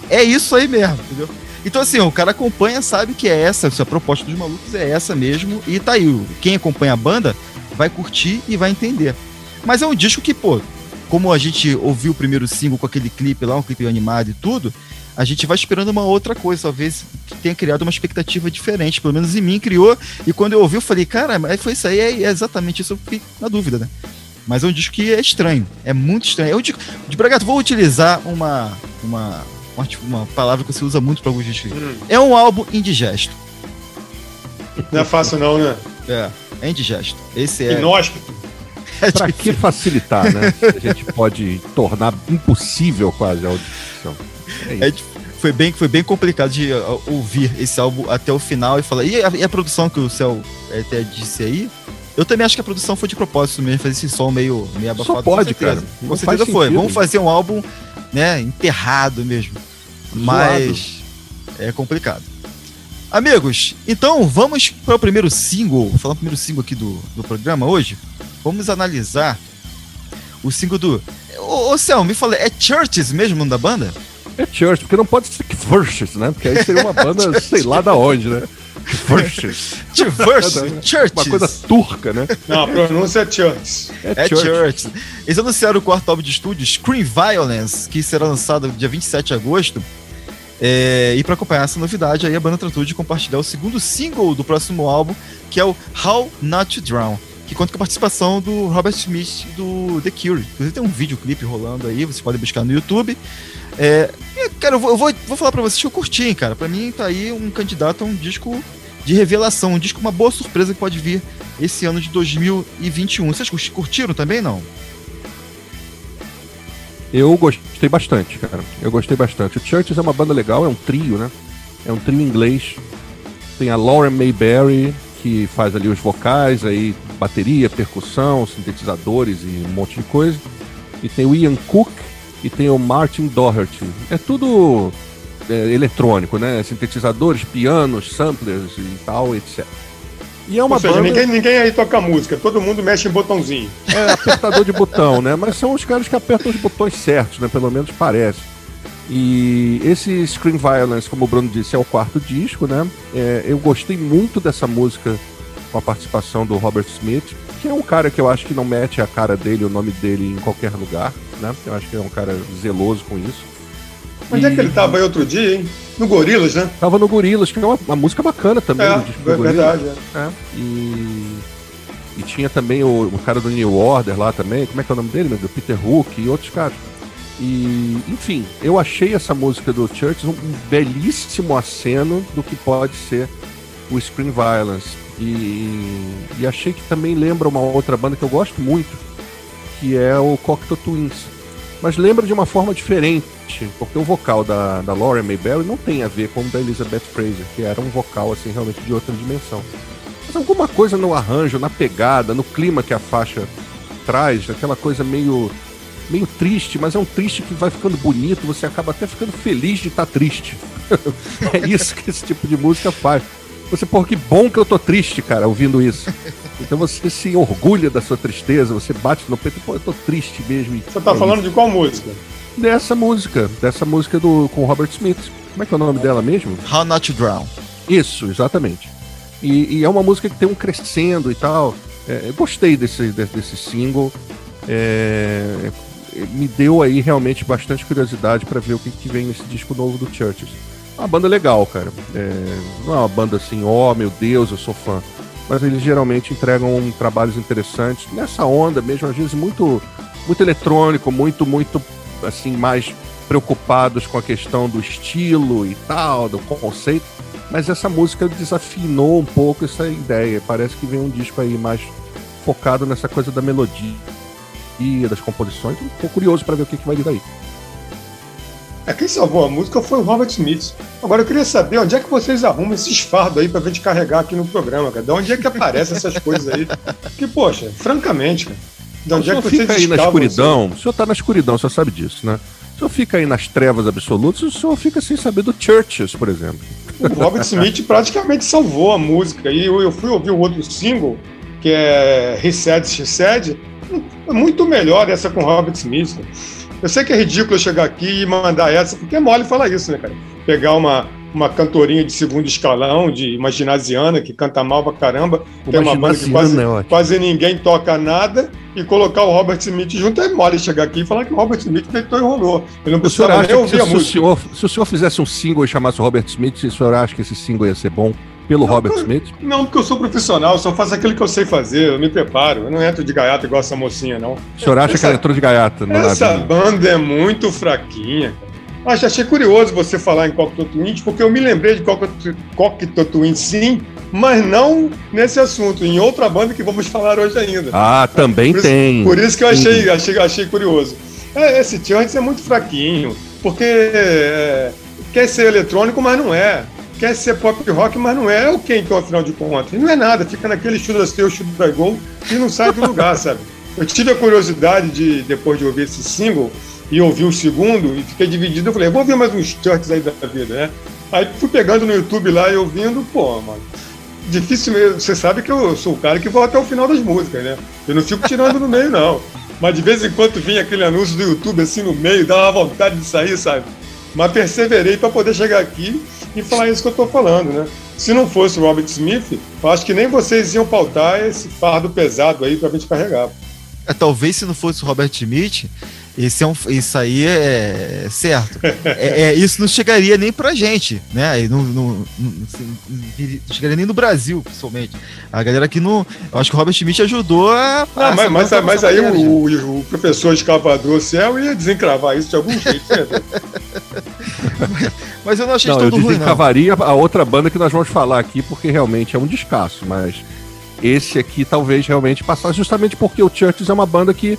Speaker 2: é isso aí mesmo, entendeu? Então, assim, o cara acompanha, sabe que é essa, a proposta dos malucos é essa mesmo, e tá aí. Quem acompanha a banda vai curtir e vai entender. Mas é um disco que, pô, como a gente ouviu o primeiro single com aquele clipe lá, um clipe animado e tudo, a gente vai esperando uma outra coisa, talvez tenha criado uma expectativa diferente, pelo menos em mim criou, e quando eu ouvi eu falei, cara, mas foi isso aí, é, exatamente isso, eu fiquei na dúvida, né? Mas é um disco que é estranho, é muito estranho. Eu digo, de Bragato, vou utilizar uma, uma, uma, uma, palavra que você usa muito para alguns discos. Hum. É um álbum indigesto.
Speaker 3: Não é fácil não, né?
Speaker 2: É, é indigesto. Esse é...
Speaker 3: Inóspito.
Speaker 4: É pra que facilitar, né? A gente pode tornar impossível quase a audição.
Speaker 2: É, é foi, bem, foi bem complicado de uh, ouvir esse álbum até o final e falar. E a, e a produção que o Céu até disse aí? Eu também acho que a produção foi de propósito mesmo, fazer esse som meio, meio abafado.
Speaker 4: Só pode, com cara.
Speaker 2: Com certeza foi. Vamos fazer um álbum, né, enterrado mesmo. Zoado. Mas é complicado. Amigos, então vamos para o primeiro single. Vou falar o primeiro single aqui do, do programa hoje. Vamos analisar o single do. Ô, ô Céu, me fala, é Churches mesmo o nome da banda?
Speaker 4: É Church, porque não pode ser Churches, né? Porque aí seria uma banda, sei lá da onde, né? Churches.
Speaker 2: Churches.
Speaker 4: Uma coisa turca, né?
Speaker 3: Não, a pronúncia é Church.
Speaker 2: É, é Church. Eles anunciaram o quarto álbum de estúdio, Screen Violence, que será lançado dia 27 de agosto. É, e para acompanhar essa novidade, aí a banda tratou de compartilhar o segundo single do próximo álbum, que é o How Not to Drown que conta com a participação do Robert Smith do The Cure. Inclusive tem um videoclipe rolando aí, você pode buscar no YouTube. É, cara, eu vou, eu vou, falar pra vocês que eu curti, cara. Pra mim tá aí um candidato a um disco de revelação, um disco, uma boa surpresa que pode vir esse ano de 2021. Vocês curtiram também, não?
Speaker 4: Eu gostei bastante, cara. Eu gostei bastante. O Churches é uma banda legal, é um trio, né? É um trio inglês. Tem a Lauren Mayberry, que faz ali os vocais, aí bateria, percussão, sintetizadores e um monte de coisa. E tem o Ian Cook e tem o Martin Doherty. É tudo é, eletrônico, né? Sintetizadores, pianos, samplers e tal, etc.
Speaker 3: E é uma Ou seja, banda... ninguém, ninguém aí toca música, todo mundo mexe em botãozinho.
Speaker 4: É, apertador de botão, né? Mas são os caras que apertam os botões certos, né? Pelo menos parece. E esse Scream Violence, como o Bruno disse, é o quarto disco, né? É, eu gostei muito dessa música com a participação do Robert Smith, que é um cara que eu acho que não mete a cara dele, o nome dele em qualquer lugar, né? Eu acho que é um cara zeloso com isso.
Speaker 3: Onde e... é que ele tava aí outro dia, hein? No Gorilas, né?
Speaker 4: Tava no Gorilas, que é uma, uma música bacana também. É,
Speaker 3: é verdade. É.
Speaker 4: é. E... e tinha também o, o, cara do New Order lá também, como é que é o nome dele, meu Deus? Peter Hook e outros caras. E, enfim, eu achei essa música do Church um belíssimo aceno do que pode ser o Screen Violence. E, e, achei que também lembra uma outra banda que eu gosto muito, que é o Cocteau Twins. Mas lembra de uma forma diferente, porque o vocal da, da Lauren Mayberry não tem a ver com o da Elizabeth Fraser, que era um vocal assim realmente de outra dimensão. Mas alguma coisa no arranjo, na pegada, no clima que a faixa traz, aquela coisa meio meio triste, mas é um triste que vai ficando bonito, você acaba até ficando feliz de estar tá triste. é isso que esse tipo de música faz. Você, pô, que bom que eu tô triste, cara, ouvindo isso. Então você se orgulha da sua tristeza, você bate no peito e, pô, eu tô triste mesmo.
Speaker 3: Você tá é falando isso. de qual música?
Speaker 4: dessa música, dessa música do com Robert Smith. Como é que é o nome dela mesmo?
Speaker 2: How Not to Drown.
Speaker 4: Isso, exatamente. E, e é uma música que tem um crescendo e tal. É, eu gostei desse, desse, desse single. É, me deu aí realmente bastante curiosidade para ver o que, que vem nesse disco novo do Churches. Uma banda legal, cara. É, não é uma banda assim, ó, oh, meu Deus, eu sou fã. Mas eles geralmente entregam trabalhos interessantes nessa onda mesmo, às vezes muito, muito eletrônico, muito, muito assim, mais preocupados com a questão do estilo e tal, do conceito. Mas essa música desafinou um pouco essa ideia. Parece que vem um disco aí mais focado nessa coisa da melodia, das composições. Estou curioso para ver o que, que vai vir daí.
Speaker 3: É, quem salvou a música foi o Robert Smith. Agora eu queria saber onde é que vocês arrumam esses fardos aí pra gente carregar aqui no programa, cara. De onde é que aparecem essas coisas aí? Que, poxa, francamente, cara.
Speaker 4: De onde o é que vocês fica aí na escuridão, o senhor tá na escuridão, o senhor sabe disso, né? O senhor fica aí nas trevas absolutas, o senhor fica sem saber do Churches, por exemplo.
Speaker 3: O Robert Smith praticamente salvou a música. E eu, eu fui ouvir o outro single, que é He Said, She Said, é muito melhor essa com Robert Smith. Cara. Eu sei que é ridículo chegar aqui e mandar essa, porque é mole falar isso, né, cara? Pegar uma, uma cantorinha de segundo escalão, de uma ginasiana que canta mal pra caramba, uma tem uma banda que quase, é quase ninguém toca nada, e colocar o Robert Smith junto é mole chegar aqui e falar que o Robert Smith deitou e rolou.
Speaker 4: Ele não precisava nem ouvir a música. Se o, senhor, se o senhor fizesse um single e chamasse o Robert Smith, o senhor acha que esse single ia ser bom? Pelo não, Robert Smith?
Speaker 3: Não, porque eu sou profissional, só faço aquilo que eu sei fazer, eu me preparo. Eu não entro de gaiata igual essa mocinha, não. O
Speaker 4: senhor acha essa, que ela entrou de gaiata?
Speaker 3: Essa banda é muito fraquinha. Acho, achei curioso você falar em Cocteau Twins, porque eu me lembrei de Cocteau Twins sim, mas não nesse assunto, em outra banda que vamos falar hoje ainda.
Speaker 4: Ah, também
Speaker 3: por
Speaker 4: tem.
Speaker 3: Isso, por isso que eu achei, achei, achei curioso. É, esse Church é muito fraquinho, porque é, quer ser eletrônico, mas não é quer ser pop rock, mas não é, o que então, afinal de contas? Não é nada, fica naquele shoot seu, da gol e não sai do lugar, sabe? Eu tive a curiosidade de, depois de ouvir esse single, e ouvir o segundo, e fiquei dividido, eu falei, vou ouvir mais uns shorts aí da vida, né? Aí fui pegando no YouTube lá e ouvindo, pô, mano, difícil mesmo, você sabe que eu sou o cara que vou até o final das músicas, né? Eu não fico tirando no meio, não. Mas de vez em quando vinha aquele anúncio do YouTube assim no meio, uma vontade de sair, sabe? Mas perseverei para poder chegar aqui e falar isso que eu estou falando, né? Se não fosse o Robert Smith, eu acho que nem vocês iam pautar esse fardo pesado aí para a gente carregar.
Speaker 2: É, talvez se não fosse o Robert Smith, esse é um, isso aí é certo. é, é, isso não chegaria nem pra gente, né? Não, não, não, não, chegaria nem no Brasil, principalmente. A galera aqui não. Eu acho que o Robert Smith ajudou a.
Speaker 3: Não, mas, mas, mas aí o, o, o, professor escavador céu ia desencravar isso de algum jeito, né?
Speaker 2: mas eu não achei não, todo eu ruim.
Speaker 4: desencavaria a outra banda que nós vamos falar aqui, porque realmente é um descasso, mas esse aqui talvez realmente passasse justamente porque o Churches é uma banda que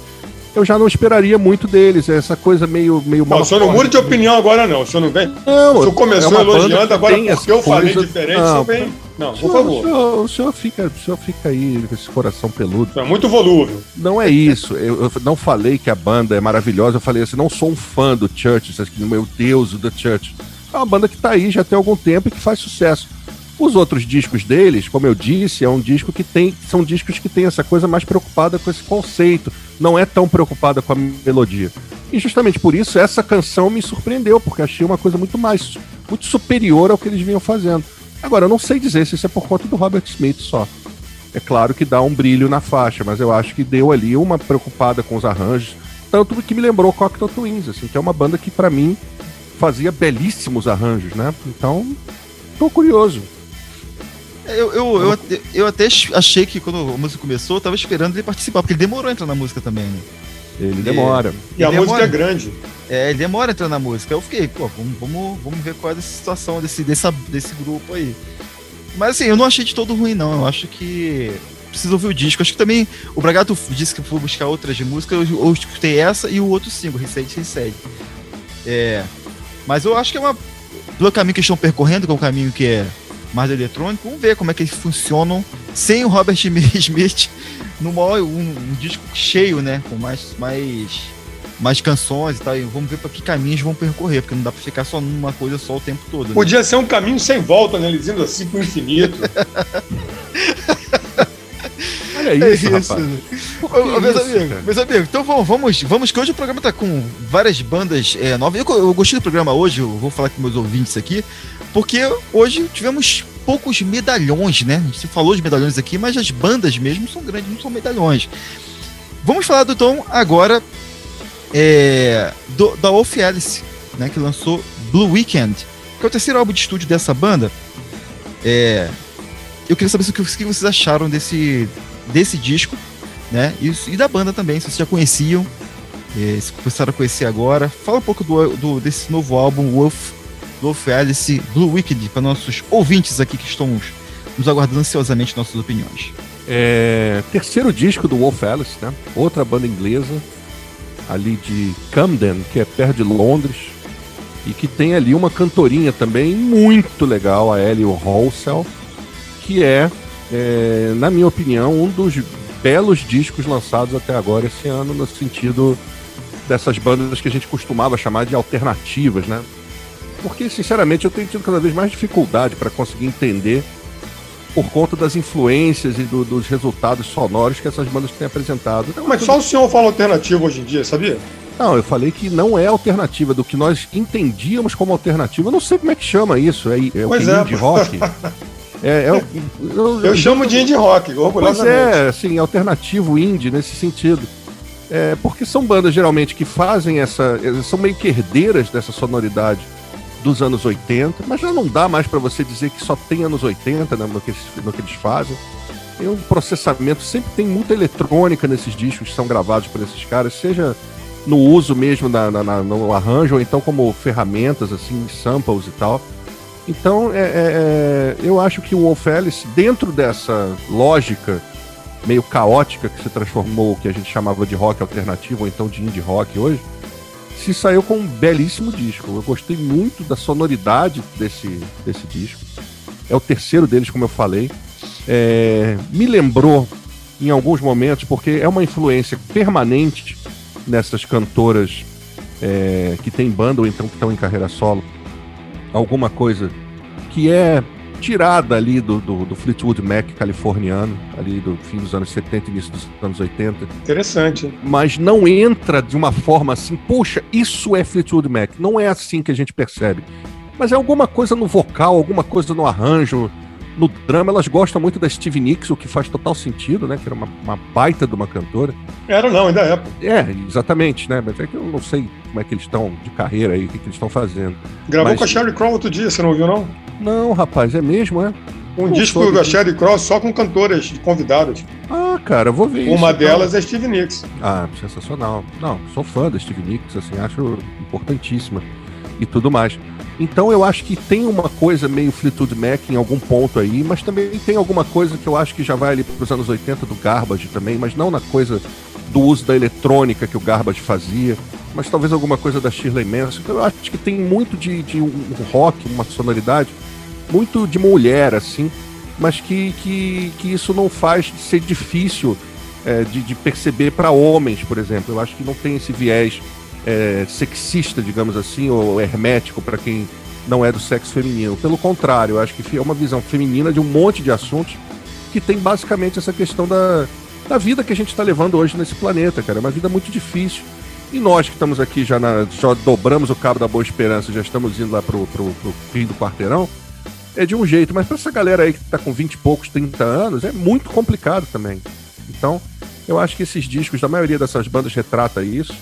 Speaker 4: eu já não esperaria muito deles. É essa coisa meio. meio
Speaker 3: não, o senhor não muda de opinião agora, não. O senhor não vem. Não, o senhor começou é elogiando, agora porque eu falei diferente, não, o senhor vem. Não, por favor. O
Speaker 4: senhor, o senhor, fica, o senhor fica aí com esse coração peludo.
Speaker 3: É muito volúvel.
Speaker 4: Não é isso. Eu, eu, não falei que a banda é maravilhosa. Eu falei assim, não sou um fã do Church. Meu Deus, do Church. É uma banda que tá aí já tem algum tempo e que faz sucesso. Os outros discos deles, como eu disse, é um disco que tem. São discos que tem essa coisa mais preocupada com esse conceito. Não é tão preocupada com a melodia. E justamente por isso, essa canção me surpreendeu, porque achei uma coisa muito mais. muito superior ao que eles vinham fazendo. Agora, eu não sei dizer se isso é por conta do Robert Smith só. É claro que dá um brilho na faixa, mas eu acho que deu ali uma preocupada com os arranjos. Tanto que me lembrou Cocktail Twins, assim, que é uma banda que para mim fazia belíssimos arranjos, né? Então, tô curioso.
Speaker 2: Eu, eu, eu, eu, até achei que quando a música começou, eu tava esperando ele participar, porque ele demorou a entrar na música também, né?
Speaker 4: Ele demora.
Speaker 3: E,
Speaker 2: a
Speaker 3: demora. música é grande.
Speaker 2: É, demora entrar na música. Eu fiquei, pô, vamos, vamos, vamos ver qual é a situação desse, dessa, desse grupo aí. Mas assim, eu não achei de todo ruim, não. Eu acho que precisa ouvir o disco. Acho que também o Bragato disse que foi buscar outras de música. Eu, eu escutei essa e o outro single, Reset Reset. É. Mas eu acho que é uma. Pelo caminho que estão percorrendo, que é um caminho que é mais eletrônico. Vamos ver como é que eles funcionam sem o Robert Smith maior, um, um, disco cheio, né? Com mais, mais, mais canções e tal. E vamos ver para que caminhos vão percorrer, porque não dá para ficar só numa coisa só o tempo todo. Né?
Speaker 3: Podia ser um caminho sem volta, né? Eles indo assim pro infinito.
Speaker 4: Olha isso, é isso.
Speaker 2: Ô, meus amigos, meus amigos, então vamos, vamos, vamos que hoje o programa tá com várias bandas é, novas. Eu, eu gostei do programa hoje, eu vou falar com meus ouvintes aqui, porque hoje tivemos poucos medalhões, né? A gente falou de medalhões aqui, mas as bandas mesmo são grandes, não são medalhões. Vamos falar do Tom agora é, do, da Wolf Alice, né? Que lançou Blue Weekend, que é o terceiro álbum de estúdio dessa banda. É, eu queria saber o que, que vocês acharam desse, desse disco, né? E, e, da banda também, se vocês já conheciam, é, se começaram a conhecer agora. Fala um pouco do, do desse novo álbum, Wolf, Wolf Alice, Blue Wicked, para nossos ouvintes aqui que estão nos aguardando ansiosamente nossas opiniões.
Speaker 4: É, terceiro disco do Wolf Alice, né? Outra banda inglesa, ali de Camden, que é perto de Londres, e que tem ali uma cantorinha também muito legal, a Ellie Halsell que é, é, na minha opinião, um dos belos discos lançados até agora esse ano, no sentido dessas bandas que a gente costumava chamar de alternativas, né? Porque, sinceramente, eu tenho tido cada vez mais dificuldade para conseguir entender por conta das influências e do, dos resultados sonoros que essas bandas têm apresentado.
Speaker 3: Então, Mas só o senhor fala alternativa hoje em dia, sabia?
Speaker 4: Não, eu falei que não é alternativa, do que nós entendíamos como alternativa. Eu não sei como é que chama isso. É, é o que é. indie rock?
Speaker 3: É, é eu, eu, eu, chamo de indie rock,
Speaker 4: orgulhosamente. Pois é, assim, alternativo indie nesse sentido. É, porque são bandas geralmente que fazem essa. são meio que herdeiras dessa sonoridade dos anos 80, mas já não dá mais para você dizer que só tem anos 80 né, no, que, no que eles fazem. Tem um processamento, sempre tem muita eletrônica nesses discos que são gravados por esses caras, seja no uso mesmo na, na, na, no arranjo, ou então como ferramentas, assim, samples e tal. Então, é, é, é, eu acho que o Wolf dentro dessa lógica meio caótica que se transformou o que a gente chamava de rock alternativo, ou então de indie rock hoje, se saiu com um belíssimo disco. Eu gostei muito da sonoridade desse, desse disco. É o terceiro deles, como eu falei. É, me lembrou em alguns momentos, porque é uma influência permanente nessas cantoras é, que tem banda ou então que estão em carreira solo alguma coisa que é tirada ali do, do, do, Fleetwood Mac californiano, ali do fim dos anos 70 e início dos anos 80.
Speaker 3: Interessante.
Speaker 4: Mas não entra de uma forma assim, puxa, isso é Fleetwood Mac. Não é assim que a gente percebe. Mas é alguma coisa no vocal, alguma coisa no arranjo, no drama, elas gostam muito da Stevie Nicks, o que faz total sentido, né? Que era uma, uma baita de uma cantora.
Speaker 3: Era não, ainda é.
Speaker 4: É, exatamente, né? Mas é que eu não sei como é que eles estão de carreira aí, o que, que eles estão fazendo.
Speaker 3: Gravou
Speaker 4: Mas...
Speaker 3: com a Sherry Crow outro dia, você não viu, não?
Speaker 4: Não, rapaz, é mesmo, é?
Speaker 3: Um não disco da Sherry Crow só com cantoras convidadas.
Speaker 4: Ah, cara, eu vou ver
Speaker 3: Uma isso, delas cara. é Stevie Nicks.
Speaker 4: Ah, sensacional. Não, sou fã da Stevie Nicks, assim, acho importantíssima e tudo mais. Então eu acho que tem uma coisa meio Fleetwood Mac em algum ponto aí, mas também tem alguma coisa que eu acho que já vai ali para os anos 80 do Garbage também, mas não na coisa do uso da eletrônica que o Garbage fazia, mas talvez alguma coisa da Shirley Manson. Eu acho que tem muito de, de um rock, uma sonoridade, muito de mulher, assim, mas que, que, que isso não faz ser difícil é, de, de perceber para homens, por exemplo. Eu acho que não tem esse viés é, sexista, digamos assim, ou hermético para quem não é do sexo feminino. Pelo contrário, eu acho que é uma visão feminina de um monte de assuntos que tem basicamente essa questão da, da vida que a gente está levando hoje nesse planeta, cara. É uma vida muito difícil. E nós que estamos aqui já, na, já dobramos o cabo da Boa Esperança, já estamos indo lá pro, pro, fim do quarteirão, é de um jeito. Mas para essa galera aí que está com 20 e poucos, 30 anos, é muito complicado também. Então, eu acho que esses discos da maioria dessas bandas retrata isso.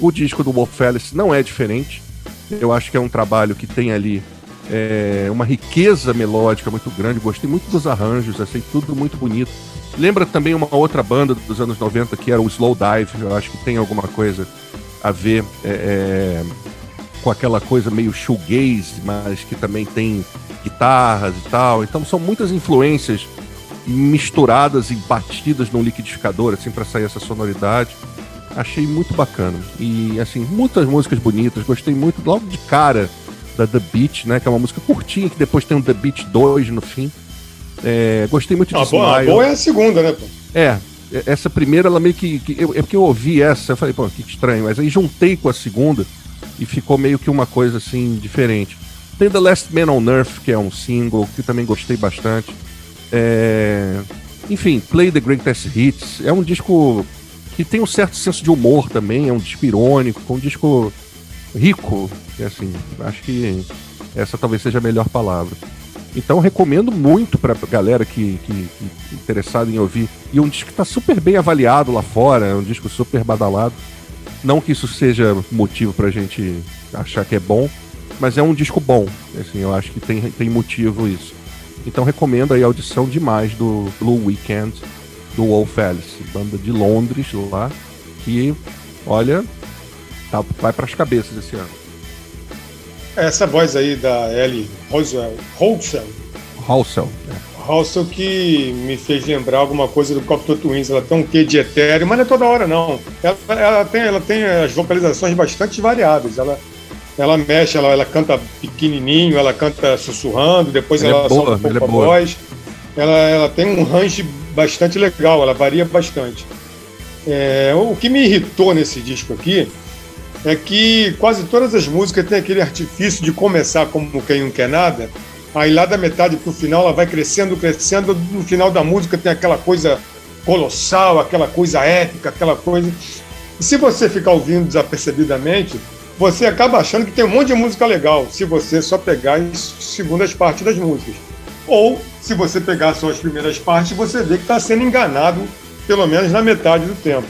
Speaker 4: O disco do Wolf Alice não é diferente. Eu acho que é um trabalho que tem ali é, uma riqueza melódica muito grande. Gostei muito dos arranjos, achei tudo muito bonito. Lembra também uma outra banda dos anos 90 que era o Slow Dive. Eu acho que tem alguma coisa a ver é, é, com aquela coisa meio shoegaze, mas que também tem guitarras e tal. Então são muitas influências misturadas e batidas num liquidificador, assim, para sair essa sonoridade. Achei muito bacana. E, assim, muitas músicas bonitas. Gostei muito logo de cara da The Beat, né? Que é uma música curtinha, que depois tem um The Beat 2 no fim. É, gostei muito
Speaker 3: de boa, A boa é a segunda, né, pô?
Speaker 4: É, essa primeira, ela meio que. que eu, é porque eu ouvi essa, eu falei, pô, que estranho, mas aí juntei com a segunda e ficou meio que uma coisa assim diferente. Tem The Last Man on Earth, que é um single, que também gostei bastante. É, enfim, Play the Greatest Hits. É um disco que tem um certo senso de humor também, é um disco irônico, um disco rico, assim, acho que essa talvez seja a melhor palavra. Então recomendo muito pra galera que, que, que interessada em ouvir. E um disco que está super bem avaliado lá fora, é um disco super badalado. Não que isso seja motivo pra gente achar que é bom, mas é um disco bom. Assim, eu acho que tem, tem motivo isso. Então recomendo aí a audição demais do Blue Weekend do Wolf Alice, banda de Londres lá, que olha, tá, vai para as cabeças esse ano.
Speaker 3: Essa voz aí da Ellie Roswell, Holsell.
Speaker 4: Holsell,
Speaker 3: é. Que me fez lembrar alguma coisa do Cocteau Twins. Ela tem um quê de etéreo, mas não é toda hora não. Ela, ela, tem, ela tem as vocalizações bastante variadas. Ela, ela mexe, ela, ela canta pequenininho, ela canta sussurrando, depois ela, ela é solta um pouco é a voz. Ela, ela tem um range bastante legal, ela varia bastante. É, o que me irritou nesse disco aqui é que quase todas as músicas têm aquele artifício de começar como quem não quer nada, aí lá da metade para o final ela vai crescendo, crescendo, no final da música tem aquela coisa colossal, aquela coisa épica, aquela coisa. E se você ficar ouvindo desapercebidamente, você acaba achando que tem um monte de música legal, se você só pegar as segundas partes das músicas. Ou, se você pegar só as primeiras partes, você vê que está sendo enganado, pelo menos na metade do tempo.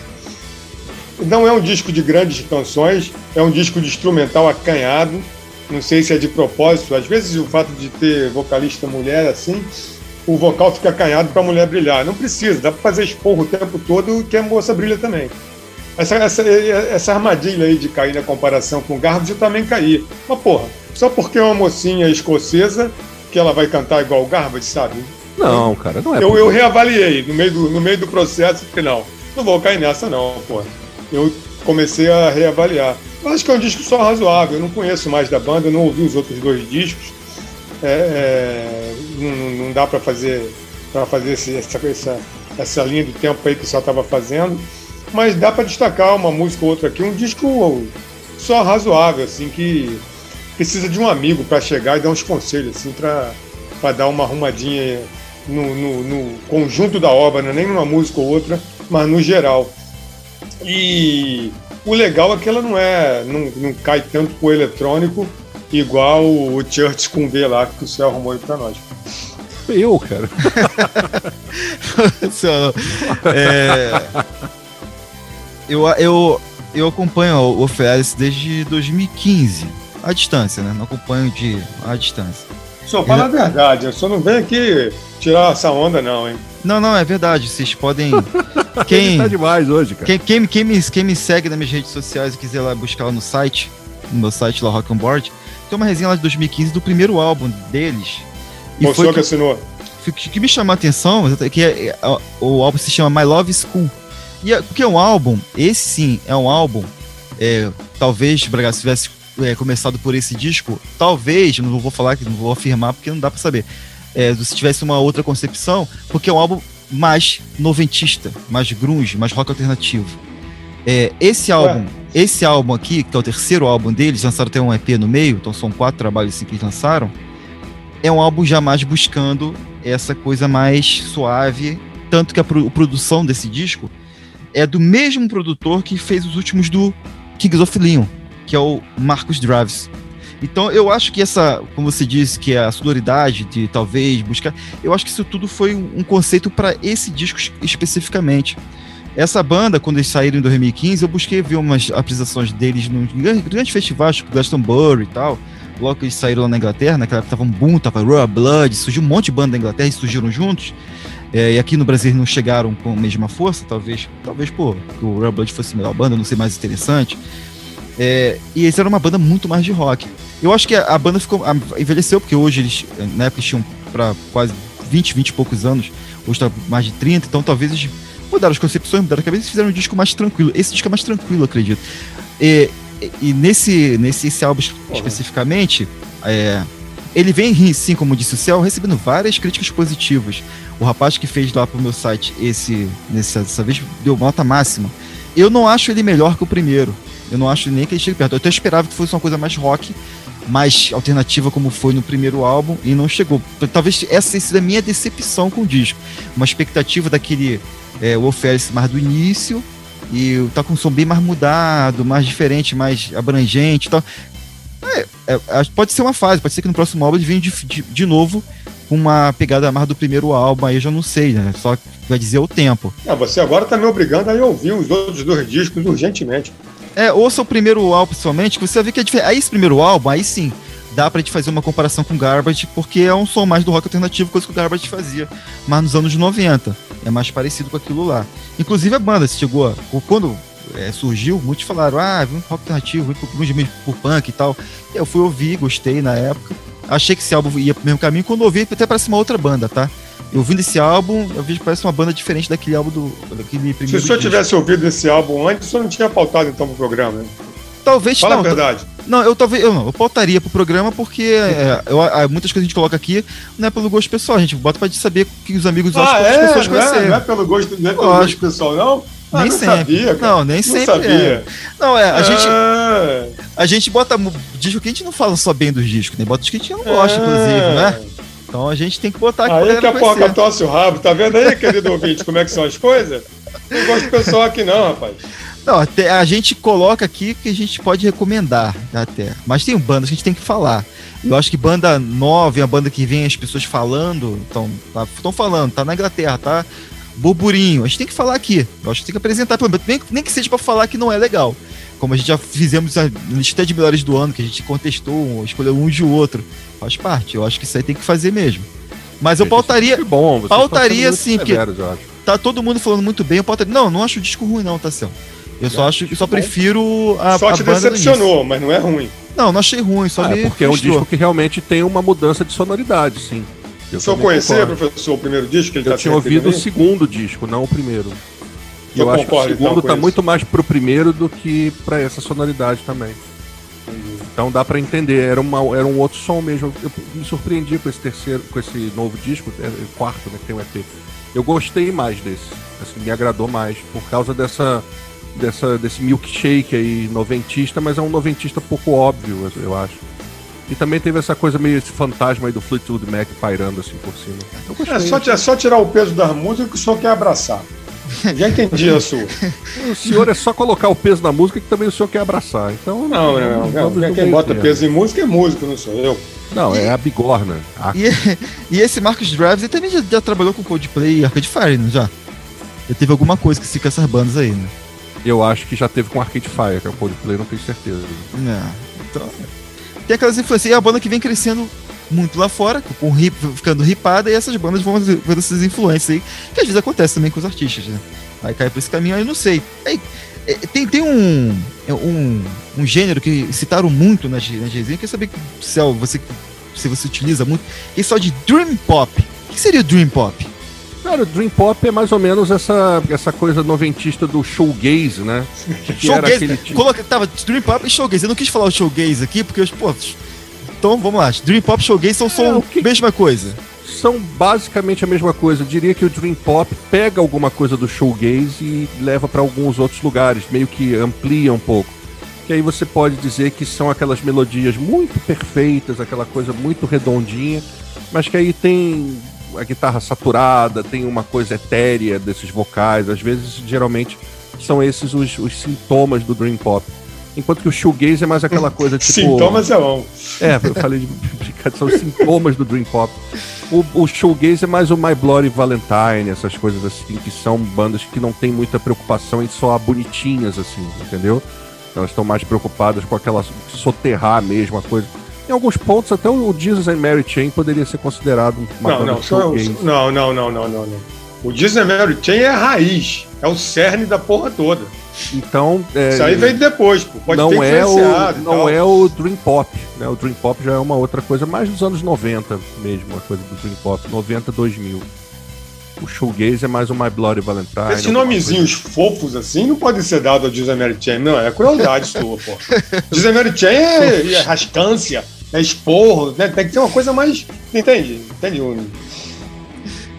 Speaker 3: Não é um disco de grandes canções, é um disco de instrumental acanhado. Não sei se é de propósito. Às vezes, o fato de ter vocalista mulher assim, o vocal fica acanhado para a mulher brilhar. Não precisa, dá para fazer esporro o tempo todo que a moça brilha também. Essa, essa, essa armadilha aí de cair na comparação com o Garbage eu também caí. Mas, porra, só porque é uma mocinha escocesa que ela vai cantar igual o Garbage, sabe?
Speaker 4: Não, cara, não é.
Speaker 3: Eu, eu reavaliei no meio, do, no meio do processo e não, não vou cair nessa não, pô. Eu comecei a reavaliar. Eu acho que é um disco só razoável, eu não conheço mais da banda, eu não ouvi os outros dois discos. É, é, não, não, dá para fazer para fazer esse, essa, essa, essa linha do tempo aí que só estava fazendo, mas dá para destacar uma música ou outra aqui, um disco só razoável, assim, que precisa de um amigo para chegar e dar uns conselhos, assim, para dar uma arrumadinha no, no, no, conjunto da obra, né? nem numa música ou outra, mas no geral. E o legal é que ela não é, não, não cai tanto pro eletrônico igual o Church com V lá que o céu arrumou aí pra nós.
Speaker 4: Eu, cara.
Speaker 2: é, eu, eu, eu acompanho o Félix desde 2015 à distância, né? Não acompanho de à distância.
Speaker 3: Só fala a verdade, eu só não venho aqui tirar essa onda, não, hein?
Speaker 2: Não, não, é verdade. Vocês podem. Quem,
Speaker 4: tá demais hoje, cara.
Speaker 2: Quem, quem, quem, me, quem me segue nas minhas redes sociais e quiser lá buscar lá no site, no meu site lá, Rock on Board, tem uma resenha lá de 2015 do primeiro álbum deles.
Speaker 3: E Mostrou foi que, que assinou.
Speaker 2: O que, que me chamou a atenção é que é, é, o álbum se chama My Love School. E é, porque é um álbum, esse sim, é um álbum. É, talvez o Braga tivesse é, começado por esse disco, talvez, não vou falar não vou afirmar porque não dá para saber. É, se tivesse uma outra concepção, porque é um álbum mais noventista, mais grunge, mais rock alternativo. É, esse álbum, esse álbum aqui, que é o terceiro álbum deles, lançaram até um EP no meio, então são quatro trabalhos assim que eles lançaram. É um álbum jamais buscando essa coisa mais suave, tanto que a, pro, produção desse disco é do mesmo produtor que fez os últimos do Kings of Leon, que é o Marcos Drives. Então eu acho que essa, como você disse, que é a sonoridade de talvez buscar, eu acho que isso tudo foi um conceito para esse disco especificamente. Essa banda, quando eles saíram em 2015, eu busquei ver umas apresentações deles num grande festivais, tipo Glastonbury e tal. Logo que eles saíram lá na Inglaterra, naquela época tava um boom, tava Royal Blood, surgiu um monte de banda da Inglaterra e surgiram juntos. É, e aqui no Brasil não chegaram com a mesma força, talvez, talvez, pô, que o Royal Blood fosse a melhor banda, não sei mais interessante. É, e eles eram uma banda muito mais de rock. Eu acho que a, a banda ficou a, envelheceu, porque hoje eles, na época, tinham para quase 20, 20 e poucos anos, hoje tá mais de 30, então talvez eles mudaram as concepções, mudaram a cabeça e fizeram um disco mais tranquilo. Esse disco é mais tranquilo, acredito. E, e nesse, nesse esse álbum especificamente, é, ele vem, sim, como disse o Céu, recebendo várias críticas positivas. O rapaz que fez lá pro meu site esse, nessa, dessa vez deu nota máxima. Eu não acho ele melhor que o primeiro. Eu não acho nem que ele chegue perto. Eu até esperava que fosse uma coisa mais rock mais alternativa como foi no primeiro álbum e não chegou. Talvez essa tenha sido a minha decepção com o disco. Uma expectativa daquele é, Wolf Alice mais do início e tá com um som bem mais mudado, mais diferente, mais abrangente e tal. É, é, pode ser uma fase, pode ser que no próximo álbum ele venha de, de, de novo com uma pegada mais do primeiro álbum, aí eu já não sei, né? Só vai dizer o tempo.
Speaker 3: É, você agora tá me obrigando a ouvir os outros dois discos urgentemente.
Speaker 2: É, ouça o primeiro álbum somente, que você vai ver que é diferente. Aí esse primeiro álbum, aí sim, dá pra gente fazer uma comparação com Garbage, porque é um som mais do rock alternativo, coisa que o Garbage fazia, mas nos anos 90. É mais parecido com aquilo lá. Inclusive a banda chegou, quando é, surgiu, muitos falaram, ah, vem rock alternativo, vem por, por punk e tal. Eu fui ouvir, gostei na época. Achei que esse álbum ia pro mesmo caminho. Quando ouvi, até parece uma outra banda, tá? Eu ouvindo esse álbum, eu vi que parece uma banda diferente daquele álbum do. Daquele
Speaker 3: primeiro Se o senhor tivesse ouvido esse álbum antes, o senhor não tinha pautado então pro programa, né?
Speaker 2: Talvez
Speaker 3: Fala
Speaker 2: não.
Speaker 3: a verdade.
Speaker 2: Não, eu talvez. Eu não, eu pautaria pro programa porque é, eu, muitas coisas que a gente coloca aqui não é pelo gosto pessoal, a gente bota pra gente saber que os amigos
Speaker 3: ah, é? as pessoas conhecem. Não, é, não é pelo gosto, não é pelo gosto pessoal, não?
Speaker 2: Ah, nem sempre.
Speaker 3: Sabia,
Speaker 2: não, nem não sempre. Sabia. É. Não, é, a ah. gente. A gente bota disco que a gente não fala só bem dos discos, né? Bota disco que a gente não gosta, é. inclusive, né? Então a gente tem que botar aqui
Speaker 3: Aí que a porca tosse o rabo, tá vendo aí, querido ouvinte, como é que são as coisas? Não gosto pessoal aqui não, rapaz.
Speaker 2: Não, a gente coloca aqui que a gente pode recomendar até. Mas tem bandas que a gente tem que falar. Eu acho que banda nova, é a banda que vem as pessoas falando, estão tá, falando, tá na Inglaterra, tá burburinho. A gente tem que falar aqui. Eu acho que tem que apresentar, nem, nem que seja para falar que não é legal. Como a gente já fizemos a lista de melhores do ano, que a gente contestou, escolheu um de outro. Faz parte. Eu acho que isso aí tem que fazer mesmo. Mas eu pautaria.
Speaker 4: Bom,
Speaker 2: pautaria sim, porque tá todo mundo falando muito bem. Eu pautaria. Não, não acho o disco ruim, não, tá certo. Eu só acho que só prefiro a.
Speaker 3: Só a te decepcionou, mas não é ruim.
Speaker 2: Não, não achei ruim, só ah,
Speaker 4: é porque é um disco que realmente tem uma mudança de sonoridade, sim.
Speaker 3: Eu senhor conhecia, professor, o primeiro disco que ele
Speaker 4: Eu tá tinha ouvido o segundo disco, não o primeiro. Eu, eu acho que o segundo então, tá muito mais pro primeiro do que para essa sonoridade também. Então dá para entender, era, uma, era um outro som mesmo. Eu me surpreendi com esse terceiro, com esse novo disco, é, é quarto, né, que tem um EP. Eu gostei mais desse, assim, me agradou mais por causa dessa dessa desse milkshake aí noventista, mas é um noventista pouco óbvio, eu acho. E também teve essa coisa meio esse fantasma aí do Fleetwood Mac pairando assim por cima.
Speaker 3: É só, é só tirar o peso das músicas que o senhor quer abraçar. Já entendi a sua.
Speaker 4: O senhor é só colocar o peso na música que também o senhor quer abraçar. Então,
Speaker 3: não, não, não. não quem bota peso em música é músico, não sou eu.
Speaker 4: Não, é a bigorna.
Speaker 2: A... E, e, esse Marcos Drives, ele também já, já, trabalhou com Coldplay e Arcade Fire, não já? Já teve alguma coisa que se com essas bandas aí, né?
Speaker 4: Eu acho que já teve com Arcade Fire, que é o Coldplay, não tenho certeza.
Speaker 2: Não, então tem aquelas influências. E a banda que vem crescendo muito lá fora, com hip, ficando ripada, e essas bandas vão vendo essas influências aí, que às vezes acontece também com os artistas, né? Aí cai por esse caminho, aí não sei. Aí, é, tem, tem um, é, um, um gênero que citaram muito nas, nas resenhas, quer saber se você, se você utiliza muito, que é só de Dream Pop. O que seria Dream Pop?
Speaker 4: Cara, o Dream Pop é mais ou menos essa, essa coisa noventista do showgaze, né?
Speaker 2: showgaze. Tipo... Coloca, tava Dream Pop e showgaze. Eu não quis falar o showgaze aqui, porque, pô... Então, vamos lá. Dream Pop e showgaze são, são é, que... mesma coisa.
Speaker 4: São basicamente a mesma coisa. Eu diria que o Dream Pop pega alguma coisa do showgaze e leva para alguns outros lugares, meio que amplia um pouco. Que aí você pode dizer que são aquelas melodias muito perfeitas, aquela coisa muito redondinha, mas que aí tem a guitarra saturada, tem uma coisa etérea desses vocais. Às vezes, geralmente, são esses os, os sintomas do Dream Pop. Enquanto que o shoegaze é mais aquela coisa tipo.
Speaker 3: Sintomas é bom.
Speaker 4: É, eu falei de são os sintomas do Dream Pop. O, o shoegaze é mais o My Bloody Valentine, essas coisas assim, que são bandas que não tem muita preocupação em soar bonitinhas, assim, entendeu? Elas estão mais preocupadas com aquela soterrar mesmo a coisa. Em alguns pontos, até o Jesus and Mary Chain poderia ser considerado
Speaker 3: uma não, não, só, não, não, não, não, não, não. O Jesus and Mary Chain é a raiz, é o cerne da porra toda.
Speaker 4: Então.
Speaker 3: É, Isso aí veio depois, pô. Pode
Speaker 4: não é o Não é o Dream Pop, né? O Dream Pop já é uma outra coisa, mais dos anos 90 mesmo, a coisa do Dream Pop, 90, 2000. O shoegaze é mais o My Bloody Valentine.
Speaker 3: Esses nomezinhos coisa. fofos assim não podem ser dados ao Disney Chain, não. É crueldade sua, pô. Disney Chain é, é rascância é esporro, né? Tem que ser uma coisa mais. Entende? Entende?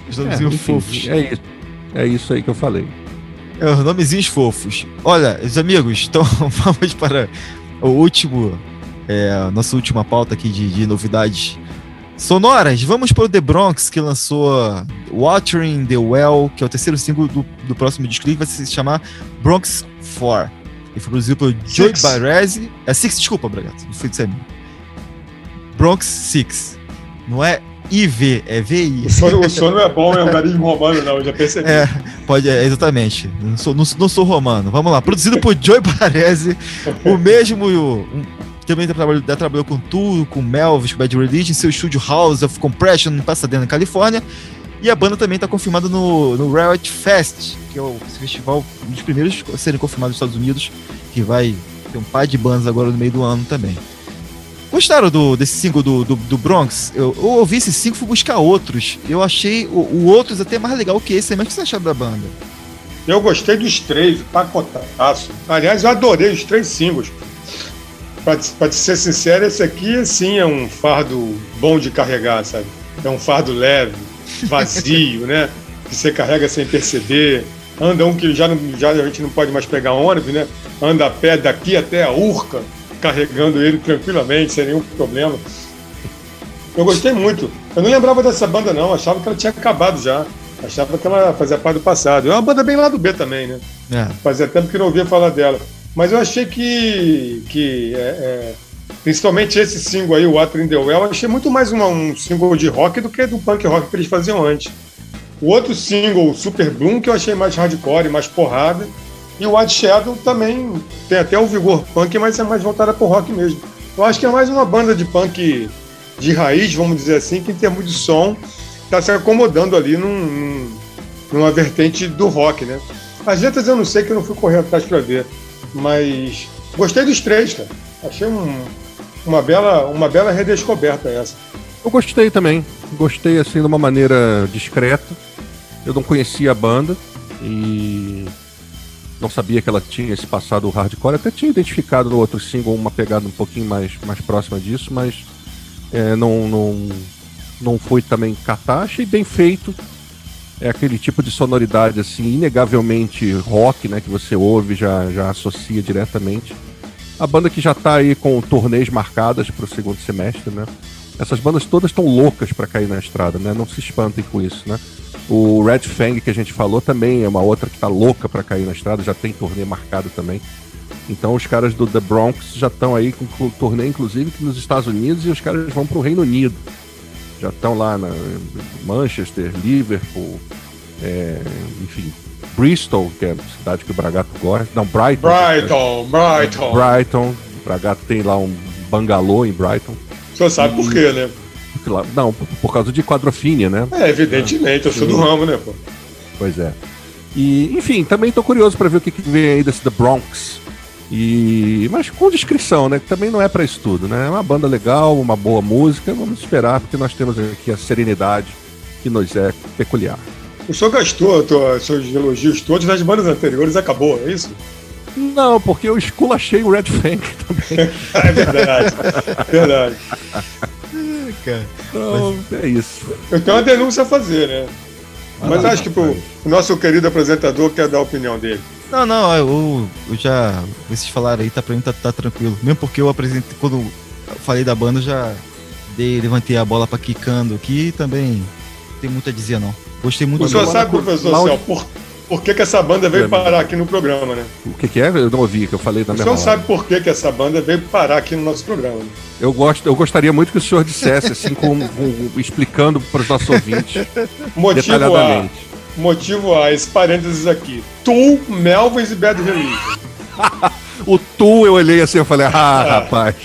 Speaker 2: Os nomezinhos é, fofos.
Speaker 4: É isso. É isso aí que eu falei.
Speaker 2: É, os nomezinhos fofos. Olha, os amigos, então vamos para o último é, nossa última pauta aqui de, de novidades sonoras. Vamos para o The Bronx, que lançou Watering the Well, que é o terceiro single do, do próximo disco, que vai se chamar Bronx 4. E foi produzido por Joey Barresi. É Six, desculpa, Bragato. Não fui dizer. Bronx Six. Não é IV, é VI.
Speaker 3: O som, o som não é bom, é um garimpo romano, não, eu já percebi.
Speaker 2: É, pode, é, exatamente. Não sou, não, não, sou romano. Vamos lá. Produzido por Joey Barresi, o mesmo. Um, também trabalhou, trabalhou com Tool, com Melvis, com Bad Religion, seu estúdio House of Compression em Pasadena, Califórnia. E a banda também está confirmada no, no Riot Fest, que é o festival, um dos primeiros a serem confirmados nos Estados Unidos, que vai ter um par de bandas agora no meio do ano também. Gostaram do, desse single do, do, do Bronx? Eu, eu, ouvi esse single fui buscar outros. Eu achei o, o, outros até mais legal que esse. Mas o que você achou da banda?
Speaker 3: Eu gostei dos três, pacotaço. Aliás, eu adorei os três singles. Para ser sincero, esse aqui sim é um fardo bom de carregar, sabe? É um fardo leve, vazio, né? Que você carrega sem perceber. Anda um que já, não, já a gente não pode mais pegar ônibus, né? Anda a pé daqui até a Urca, carregando ele tranquilamente, sem nenhum problema. Eu gostei muito. Eu não lembrava dessa banda, não. Achava que ela tinha acabado já. Achava que ela fazia parte do passado. É uma banda bem lá do B também, né? É. Fazia tempo que não ouvia falar dela. Mas eu achei que, que é, é, principalmente esse single aí, o Water in the Well, eu achei muito mais uma, um single de rock do que do punk rock que eles faziam antes. O outro single, Super Bloom, que eu achei mais hardcore, mais porrada. E o White Shadow também tem até o vigor punk, mas é mais voltada pro rock mesmo. Eu acho que é mais uma banda de punk de raiz, vamos dizer assim, que em termos de som está se acomodando ali num, numa vertente do rock, né? As letras eu não sei que eu não fui correr atrás para ver. Mas gostei dos três, cara. Achei um, uma, bela, uma bela redescoberta essa.
Speaker 4: Eu gostei também. Gostei assim de uma maneira discreta. Eu não conhecia a banda e não sabia que ela tinha esse passado hardcore. Até tinha identificado no outro single uma pegada um pouquinho mais, mais próxima disso, mas é, não, não, não foi também catar. Achei bem feito é aquele tipo de sonoridade assim, inegavelmente rock, né, que você ouve já já associa diretamente. A banda que já está aí com turnês marcadas para o segundo semestre, né? Essas bandas todas estão loucas para cair na estrada, né? Não se espantem com isso, né? O Red Fang que a gente falou também é uma outra que está louca para cair na estrada, já tem turnê marcado também. Então os caras do The Bronx já estão aí com turnê, inclusive, nos Estados Unidos, e os caras vão para o Reino Unido já estão lá na Manchester, Liverpool, é, enfim, Bristol, que é a cidade que o Bragato gosta. Não, Brighton.
Speaker 3: Brighton, Brighton.
Speaker 4: Brighton. O Bragato tem lá um bangalô em Brighton.
Speaker 3: Senhor sabe e... por quê, né?
Speaker 4: Não, por causa de quadrofínia, né?
Speaker 3: É, evidentemente, eu sou do ramo, né, pô?
Speaker 4: Pois é. E, enfim, também estou curioso para ver o que, que vem aí desse The Bronx. E mas com descrição, né? Que também não é para estudo, né? É uma banda legal, uma boa música. Vamos esperar porque nós temos aqui a serenidade que nos é peculiar.
Speaker 3: O senhor gastou os seus elogios todos nas bandas anteriores, acabou, é isso?
Speaker 4: Não, porque eu esculachei o Red Fang também.
Speaker 3: é verdade, verdade.
Speaker 4: Então, é isso.
Speaker 3: Eu tenho uma denúncia a fazer, né? Mas ah, acho que pro, o nosso querido apresentador quer dar a opinião dele.
Speaker 2: Não, não, eu, eu já. Vocês falaram aí, tá pra mim tá, tá tranquilo. Mesmo porque eu apresentei. Quando eu falei da banda, já dei, levantei a bola pra quicando aqui e também não tem muito a dizer, não. Gostei muito
Speaker 3: O senhor sabe, professor Céu, por, por que, que essa banda veio parar aqui no programa, né?
Speaker 4: O que, que é? Eu não ouvi, que eu falei da
Speaker 3: minha O senhor sabe por que, que essa banda veio parar aqui no nosso programa. Né?
Speaker 4: Eu, gosto, eu gostaria muito que o senhor dissesse, assim, com, com explicando para os nossos ouvintes.
Speaker 3: Motivo A Motivo A, esse parênteses aqui. Tu, Melvins e Bad Religion.
Speaker 4: o Tu eu olhei assim, eu falei, ah, é. rapaz.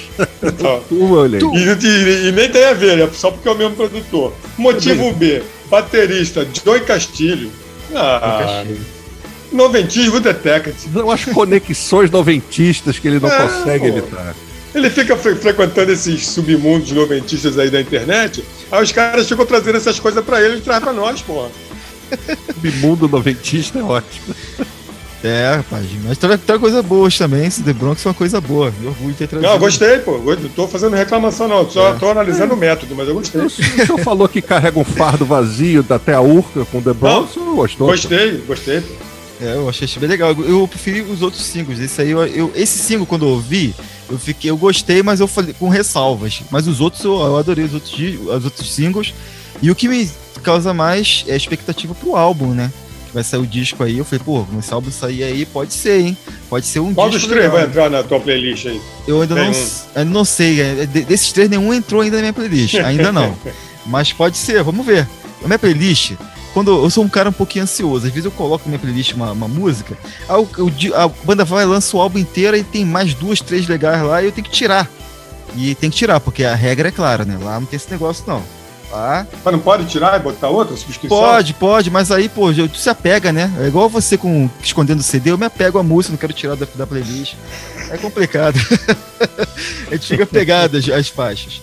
Speaker 3: Então, tu eu olhei. E, e, e, nem tem a ver, é só porque é o mesmo produtor. Motivo B, baterista Joey Castilho. Ah, noventismo detected.
Speaker 4: Não as conexões noventistas que ele não é, consegue pô. evitar.
Speaker 3: Ele fica fre frequentando esses submundos noventistas aí da internet, aí os caras ficam trazendo essas coisas pra ele e traz pra nós, porra.
Speaker 4: Submundo noventista é ótimo.
Speaker 2: É, rapaz, mas tem, tem coisa boa também. Esse The Bronx é uma coisa boa. Me orgulho de ter
Speaker 3: trazido. Não, gostei, pô. Não tô fazendo reclamação, não. Só é. tô analisando o método, mas eu gostei. O
Speaker 4: senhor falou que carrega um fardo vazio até a Urca com The Bronx. Não, gostou?
Speaker 3: Gostei, pô. gostei.
Speaker 2: É, eu achei bem legal. Eu preferi os outros singles. Esse aí, eu, eu, esse single, quando eu ouvi, Eu fiquei, eu gostei, mas eu falei com ressalvas. Mas os outros eu, eu adorei os outros, os outros singles. E o que me causa mais é expectativa pro álbum, né? Vai sair o disco aí. Eu falei, pô, quando esse álbum sair aí, pode ser, hein? Pode ser um
Speaker 3: Qual
Speaker 2: disco.
Speaker 3: dos três vai entrar na tua playlist aí?
Speaker 2: Eu ainda
Speaker 3: Tem
Speaker 2: não,
Speaker 3: um.
Speaker 2: não sei. é, de- Desses três, nenhum entrou ainda na minha playlist. Ainda não. Mas pode ser, vamos ver. A minha playlist, quando eu sou um cara um pouquinho ansioso, às vezes eu coloco na minha playlist uma, uma música, di- a banda vai lança o álbum inteiro e tem mais duas, três legais lá e eu tenho que tirar. E tem que tirar, porque a regra é clara, né? Lá não tem esse negócio, não. Lá
Speaker 3: Mas não pode tirar e botar outra subscrição?
Speaker 2: Pode, pode, mas aí, pô, tu se apega, né? É igual você com escondendo o CD, eu me apego à música, não quero tirar da, da playlist. É complicado. a gente fica pegado às, às faixas.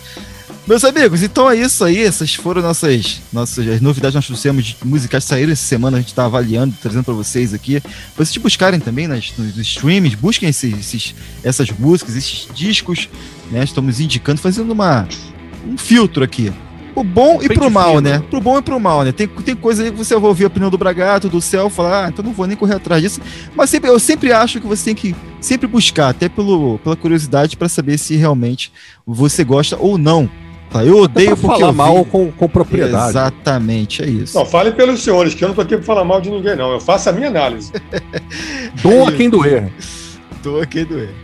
Speaker 2: Meus amigos, então é isso aí. Essas foram nossas, nossas as novidades que nós trouxemos de musicais que saíram essa semana. A gente tá avaliando, trazendo para vocês aqui. Pra vocês buscarem também nas, nos streams, busquem esses, esses- essas músicas, esses discos, né? Estamos indicando, fazendo uma, um filtro aqui. Pro bom e pro mal,
Speaker 4: fino.
Speaker 2: né? Pro bom e pro mal, né? Tem, tem coisa aí que você vai ouvir a opinião do Bragato, do céu, falar, ah, então não vou nem correr atrás disso. Mas sempre, eu sempre acho que você tem que sempre buscar, até pelo, pela curiosidade, para saber se realmente você gosta ou não. Tá? Eu odeio porque
Speaker 4: falar
Speaker 2: eu
Speaker 4: mal com, com propriedade.
Speaker 2: Exatamente, é isso.
Speaker 3: Não, fale pelos senhores, que eu não tô aqui pra falar mal de ninguém, não. Eu faço a minha análise.
Speaker 4: Doa quem doer.
Speaker 2: Tô aqui doer.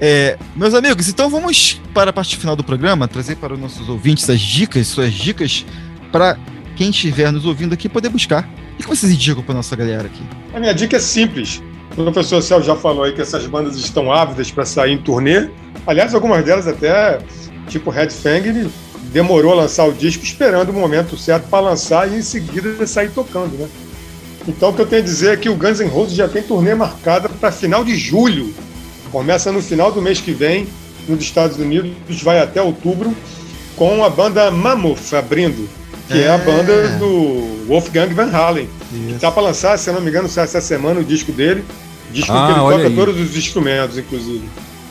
Speaker 2: É, meus amigos, então vamos para a parte final do programa, trazer para os nossos ouvintes as dicas, suas dicas, para quem estiver nos ouvindo aqui poder buscar. O que vocês indicam para nossa galera aqui?
Speaker 3: A minha dica é simples. O professor Céu já falou aí que essas bandas estão ávidas para sair em turnê. Aliás, algumas delas até, tipo Red Fang, demorou a lançar o disco esperando o momento certo para lançar e em seguida sair tocando, né? Então o que eu tenho a dizer é que o Guns N' Roses já tem turnê marcada para final de julho. Começa no final do mês que vem, nos Estados Unidos, vai até outubro, com a banda Mammoth abrindo, que é, a
Speaker 2: É.
Speaker 3: banda do Wolfgang Van Halen. Tá para lançar, se eu não me engano, sai essa semana o disco dele. Disco
Speaker 4: Ah,
Speaker 3: que ele toca
Speaker 4: aí.
Speaker 3: todos os instrumentos, inclusive.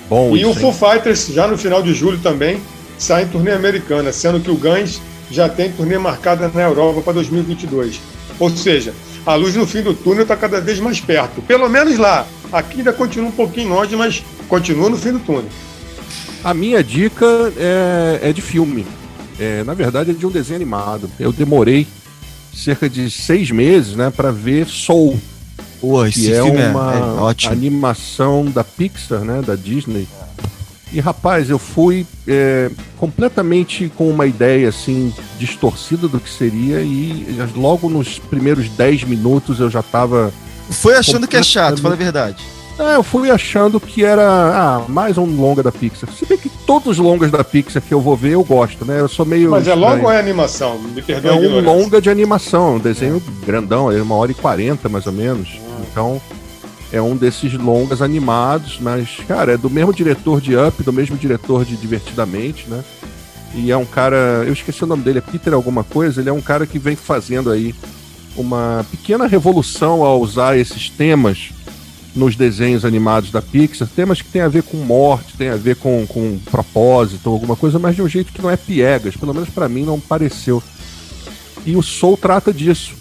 Speaker 4: Bom,
Speaker 3: e o
Speaker 4: isso,
Speaker 3: Foo? Fighters, já no final de julho também, sai em turnê americana, sendo que o Guns já tem turnê marcada na Europa para 2022. Ou seja, a luz no fim do túnel está cada vez mais perto. Pelo menos lá. Aqui ainda continua um pouquinho longe, mas continua no fim do túnel.
Speaker 4: A minha dica é, é de filme. É, na verdade, é de um desenho animado. Eu demorei cerca de seis meses né, para ver Soul,
Speaker 2: Pô, esse
Speaker 4: que é
Speaker 2: filme é,
Speaker 4: uma
Speaker 2: é ótimo.
Speaker 4: animação da Pixar, né, da Disney. E rapaz, eu fui é, completamente com uma ideia assim distorcida do que seria e logo nos primeiros 10 minutos eu já tava
Speaker 2: Foi achando que é chato, fala a verdade.
Speaker 4: Ah, eu fui achando que era ah, mais um longa da Pixar. Se bem que todos os longas da Pixar que eu vou ver eu gosto, né? Eu sou meio.
Speaker 3: Mas é
Speaker 4: estranho.
Speaker 3: longo ou é animação? Me perdoe
Speaker 4: É um
Speaker 3: ignorância.
Speaker 4: longa de animação, um desenho grandão, é uma hora e quarenta mais ou menos. Então é um desses longas animados, mas, cara, é do mesmo diretor de Up, do mesmo diretor de Divertidamente, né? E é um cara, eu esqueci o nome dele, é Peter alguma coisa, ele é um cara que vem fazendo aí uma pequena revolução ao usar esses temas nos desenhos animados da Pixar, temas que tem a ver com morte, tem a ver com, com propósito, alguma coisa, mas de um jeito que não é piegas, pelo menos pra mim não pareceu. E o Soul trata disso.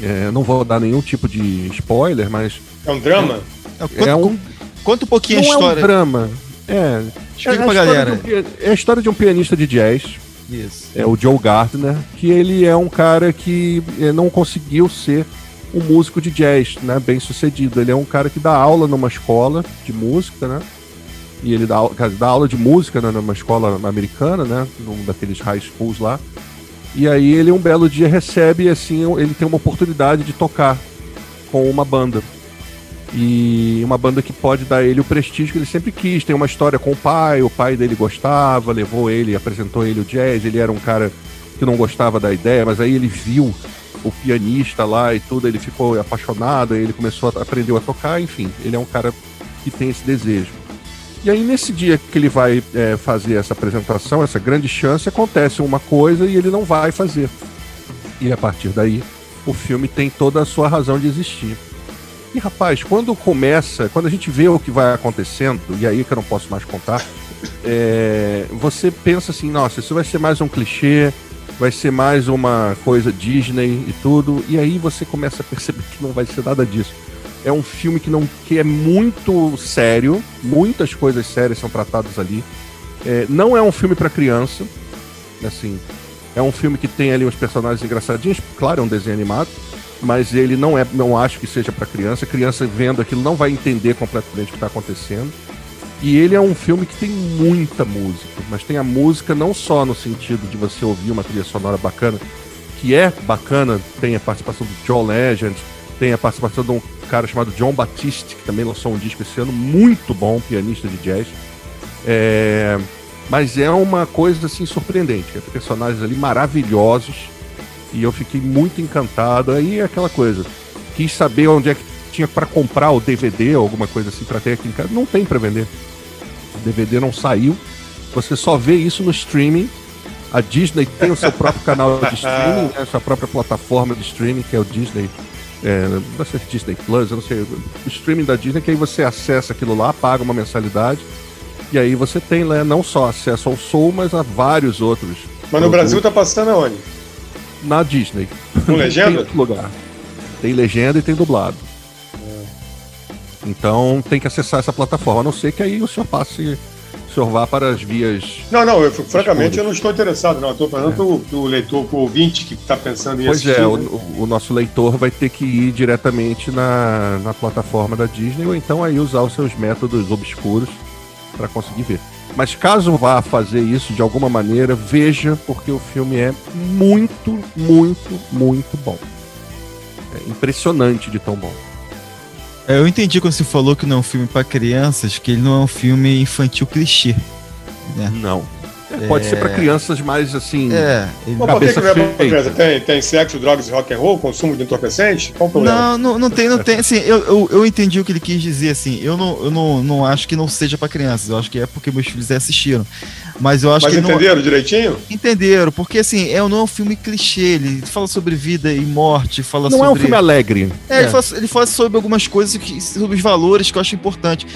Speaker 4: É, não vou dar nenhum tipo de spoiler, mas
Speaker 3: É um drama?
Speaker 2: Conta,
Speaker 4: é um,
Speaker 2: conta um pouquinho
Speaker 4: não
Speaker 2: a
Speaker 4: é um
Speaker 2: história.
Speaker 4: drama. É,
Speaker 2: Explica
Speaker 4: é a
Speaker 2: pra
Speaker 4: história
Speaker 2: galera.
Speaker 4: um é a história de um pianista de jazz
Speaker 2: Isso.
Speaker 4: é o Joe Gardner, que ele é um cara que eh, não conseguiu ser um músico de jazz, né, bem sucedido. Ele é um cara que dá aula numa escola de música, né? E ele dá, dá aula de música né, numa escola americana, né, num daqueles high schools lá. E aí ele um belo dia recebe assim, ele tem uma oportunidade de tocar com uma banda. E uma banda que pode dar ele o prestígio que ele sempre quis. Tem uma história com o pai, o pai dele gostava, levou ele, apresentou ele o jazz. Ele era um cara que não gostava da ideia, mas aí ele viu o pianista lá e tudo, ele ficou apaixonado, ele começou a aprender a tocar, enfim, ele é um cara que tem esse desejo. E aí nesse dia que ele vai é, fazer essa apresentação, essa grande chance, acontece uma coisa e ele não vai fazer. E a partir daí, o filme tem toda a sua razão de existir. E rapaz, quando começa, quando a gente vê o que vai acontecendo, e aí que eu não posso mais contar, é, você pensa assim, nossa, isso vai ser mais um clichê, vai ser mais uma coisa Disney e tudo, e aí você começa a perceber que não vai ser nada disso. É um filme que, não, que é muito sério, muitas coisas sérias são tratadas ali. É, não é um filme para criança, assim. É um filme que tem ali uns personagens engraçadinhos, claro, é um desenho animado, mas ele não é, não acho que seja para criança. A criança vendo aquilo não vai entender completamente o que está acontecendo. E ele é um filme que tem muita música, mas tem a música não só no sentido de você ouvir uma trilha sonora bacana, que é bacana, tem a participação do John Legend, tem a participação de um cara chamado John Batiste, que também lançou um disco esse ano, muito bom, pianista de jazz. É... Mas é uma coisa assim surpreendente, tem personagens ali maravilhosos e eu fiquei muito encantado. Aí é aquela coisa, quis saber onde é que tinha para comprar o DVD ou alguma coisa assim para ter aqui em casa. Não tem para vender. O DVD não saiu. Você só vê isso no streaming. A Disney tem o seu próprio canal de streaming, né, a sua própria plataforma de streaming, que é o Disney. É, não sei se Disney Plus, eu não sei. O streaming da Disney, que aí você acessa aquilo lá, paga uma mensalidade. E aí você tem né, não só acesso ao Soul, mas a vários outros.
Speaker 3: Mas no Brasil tá passando aonde?
Speaker 4: Na Disney.
Speaker 3: Com legenda?
Speaker 4: tem outro lugar. Tem legenda e tem dublado. Então tem que acessar essa plataforma, a não ser que aí o senhor passe, o senhor vá para as vias.
Speaker 3: Não, não, eu, francamente eu não estou interessado, não. Estou falando é. pro, pro leitor, pro ouvinte que está pensando em
Speaker 4: pois
Speaker 3: assistir.
Speaker 4: Pois é, né? o, o, nosso leitor vai ter que ir diretamente na, na plataforma da Disney ou então aí usar os seus métodos obscuros para conseguir ver. Mas caso vá fazer isso de alguma maneira, veja, porque o filme é muito, muito, muito bom. É impressionante de tão bom.
Speaker 2: É, eu entendi quando você falou que não é um filme para crianças, que ele não é um filme infantil clichê.
Speaker 4: Né? Não. É, pode é... ser para crianças mais assim.
Speaker 3: É. Mas por que, que não é pra criança? Tem, tem sexo, drogas e rock and roll, consumo de entorpecente? Qual o problema?
Speaker 2: Não, não, não tem, não tem. Assim, eu, eu, eu, entendi o que ele quis dizer, assim. Eu não, eu não, não acho que não seja para crianças. Eu acho que é porque meus filhos assistiram. Mas eu acho
Speaker 3: Mas
Speaker 2: que.
Speaker 3: entenderam
Speaker 2: não...
Speaker 3: direitinho?
Speaker 2: Entenderam, porque assim, é, não é um filme clichê, ele fala sobre vida e morte, fala
Speaker 4: não
Speaker 2: sobre.
Speaker 4: Não é um filme alegre.
Speaker 2: É, é. Ele, fala, ele, fala, sobre algumas coisas, que, sobre os valores que eu acho importante.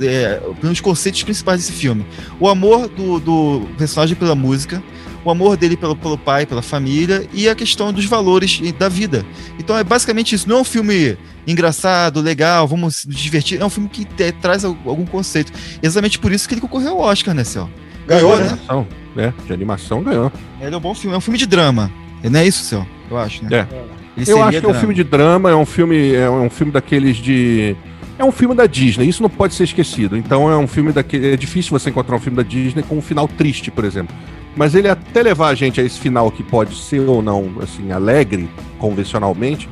Speaker 2: É, pelos conceitos principais desse filme. O amor do, do personagem pela música, o amor dele pelo, pelo pai, pela família e a questão dos valores da vida. Então é basicamente isso. Não é um filme engraçado, legal, vamos nos divertir. É um filme que te, traz algum conceito. Exatamente por isso que ele concorreu ao Oscar, né, Céu?
Speaker 3: Ganhou, né?
Speaker 4: Animação, né? De animação ganhou.
Speaker 2: Ele é um bom filme, é um filme de drama. Não é isso, Céu? Eu acho, né?
Speaker 4: É. Eu acho que drama. é um filme de drama, é um filme, é um filme daqueles de. É um filme da Disney, isso não pode ser esquecido. Então é um filme daquele. É difícil você encontrar um filme da Disney com um final triste, por exemplo. Mas ele até levar a gente a esse final que pode ser ou não, assim, alegre, convencionalmente,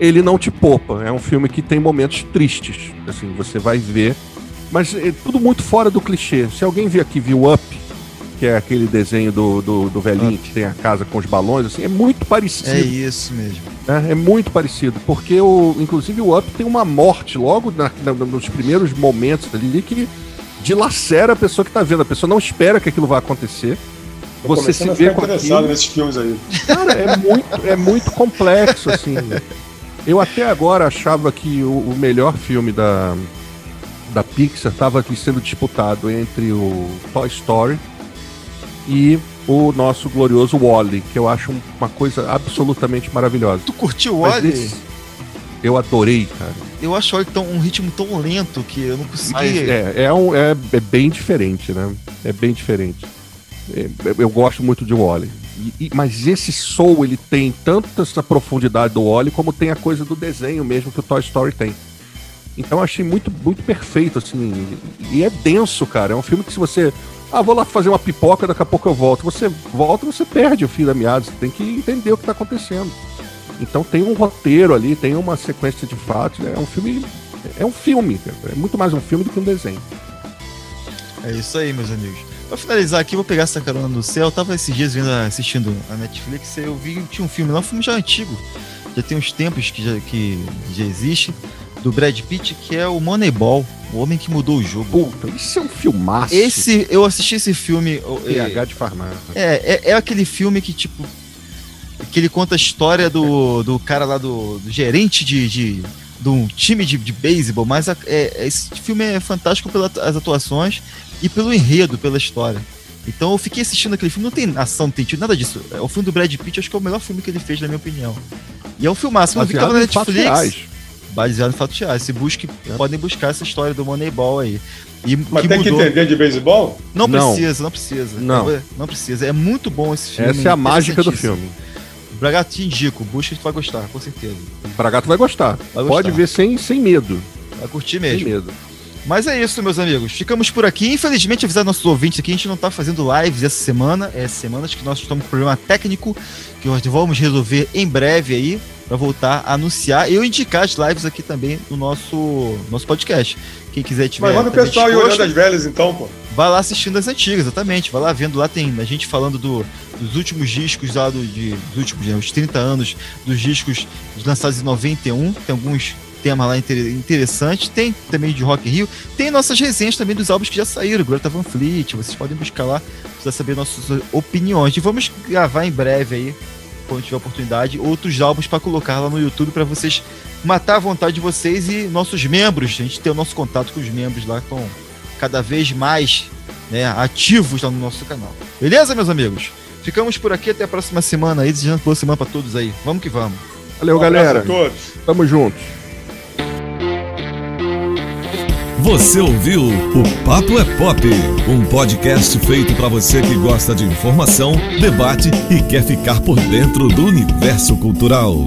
Speaker 4: ele não te poupa. É um filme que tem momentos tristes. Assim, você vai ver mas é tudo muito fora do clichê. Se alguém viu aqui, viu Up, que é aquele desenho do, do, do velhinho que tem a casa com os balões, assim, é muito parecido. É
Speaker 2: isso mesmo.
Speaker 4: É, é muito parecido, porque o, inclusive o Up tem uma morte logo na, na, nos primeiros momentos ali que dilacera a pessoa que está vendo. A pessoa não espera que aquilo vá acontecer.
Speaker 3: Tô você se vê com interessado aquilo. nesses filmes aí.
Speaker 4: Cara, é muito, é muito complexo, assim. Eu até agora achava que o, o melhor filme da, da Pixar estava sendo disputado entre o Toy Story e o nosso glorioso Wally, que eu acho uma coisa absolutamente maravilhosa.
Speaker 2: Tu curtiu o Wally?
Speaker 4: eu adorei, cara.
Speaker 2: Eu acho ele tão, um ritmo tão lento que eu não consegui.
Speaker 4: É, é, um, é, é, bem diferente, né? É bem diferente. É, eu gosto muito de Wally. E, mas esse Soul, ele tem tanto essa profundidade do Wally, como tem a coisa do desenho mesmo que o Toy Story tem. Então eu achei muito, muito perfeito, assim. E é denso, cara. É um filme que se você. Ah, vou lá fazer uma pipoca, daqui a pouco eu volto. Você volta você perde o fio da meada. Você tem que entender o que está acontecendo. Então tem um roteiro ali, tem uma sequência de fatos. É um filme. É um filme, é muito mais um filme do que um desenho.
Speaker 2: É isso aí, meus amigos. Pra finalizar aqui, vou pegar essa carona no céu. Eu tava esses dias vendo, assistindo a Netflix, eu vi tinha um filme lá, um filme já antigo. Já tem uns tempos que já, que já existe do Brad Pitt, que é o Moneyball, o homem que mudou o jogo.
Speaker 4: Puta, isso é um filmaço.
Speaker 2: Esse, eu assisti esse filme.
Speaker 4: PH de farmácia.
Speaker 2: É, é, é, aquele filme que, tipo. Que ele conta a história do, do cara lá, do, do gerente de, de, de um time de, de beisebol, mas a, é, esse filme é fantástico pelas atuações e pelo enredo, pela história. Então eu fiquei assistindo aquele filme, não tem ação, não tem tiro, nada disso. É o filme do Brad Pitt, acho que é o melhor filme que ele fez, na minha opinião. E é um filmaço, que tava na Netflix Baseado em fatos reais. Se busque,
Speaker 4: É.
Speaker 2: podem buscar essa história do Moneyball aí. E
Speaker 3: Mas tem que entender de beisebol?
Speaker 2: Não
Speaker 4: Não.
Speaker 2: precisa, não precisa.
Speaker 4: Não.
Speaker 2: Não precisa. É muito bom esse filme.
Speaker 4: Essa é a mágica do filme.
Speaker 2: Bragato, te indico. Busca que tu vai gostar, com certeza.
Speaker 4: Bragato vai gostar.
Speaker 2: Vai
Speaker 4: Pode
Speaker 2: gostar.
Speaker 4: ver sem, sem medo.
Speaker 2: Vai curtir
Speaker 4: Sem
Speaker 2: mesmo.
Speaker 4: medo.
Speaker 2: Mas é isso, meus amigos. Ficamos por aqui. Infelizmente, avisar nossos ouvintes aqui, a gente não tá fazendo lives essa semana. É semanas que nós estamos com problema técnico que nós vamos resolver em breve aí para voltar a anunciar e eu indicar as lives aqui também no nosso, nosso podcast. Quem quiser tiver.
Speaker 3: Mas manda o
Speaker 2: também
Speaker 3: pessoal ir
Speaker 2: disposto,
Speaker 3: olhando as velhas então, pô.
Speaker 2: Vai lá assistindo as antigas, exatamente. Vai lá vendo. Lá tem a gente falando do- dos últimos discos lá do, de, dos últimos, né, os 30 anos dos discos lançados em 91. Tem alguns temas lá inter- interessantes. Tem também de Rock in Rio. Tem nossas resenhas também dos álbuns que já saíram. Greta Van Fleet. Vocês podem buscar lá para saber nossas opiniões. E vamos gravar em breve aí, quando tiver oportunidade, outros álbuns para colocar lá no YouTube para vocês matar a vontade de vocês e nossos membros. A gente ter o nosso contato com os membros lá com cada vez mais né, ativos lá no nosso canal. Beleza, meus amigos? Ficamos por aqui até a próxima semana aí, desejando boa semana para todos aí. Vamos que vamos.
Speaker 4: Valeu,
Speaker 3: Um
Speaker 4: galera.
Speaker 3: a todos.
Speaker 4: Tamo junto.
Speaker 1: Você ouviu o Papo é Pop, um podcast feito para você que gosta de informação, debate e quer ficar por dentro do universo cultural.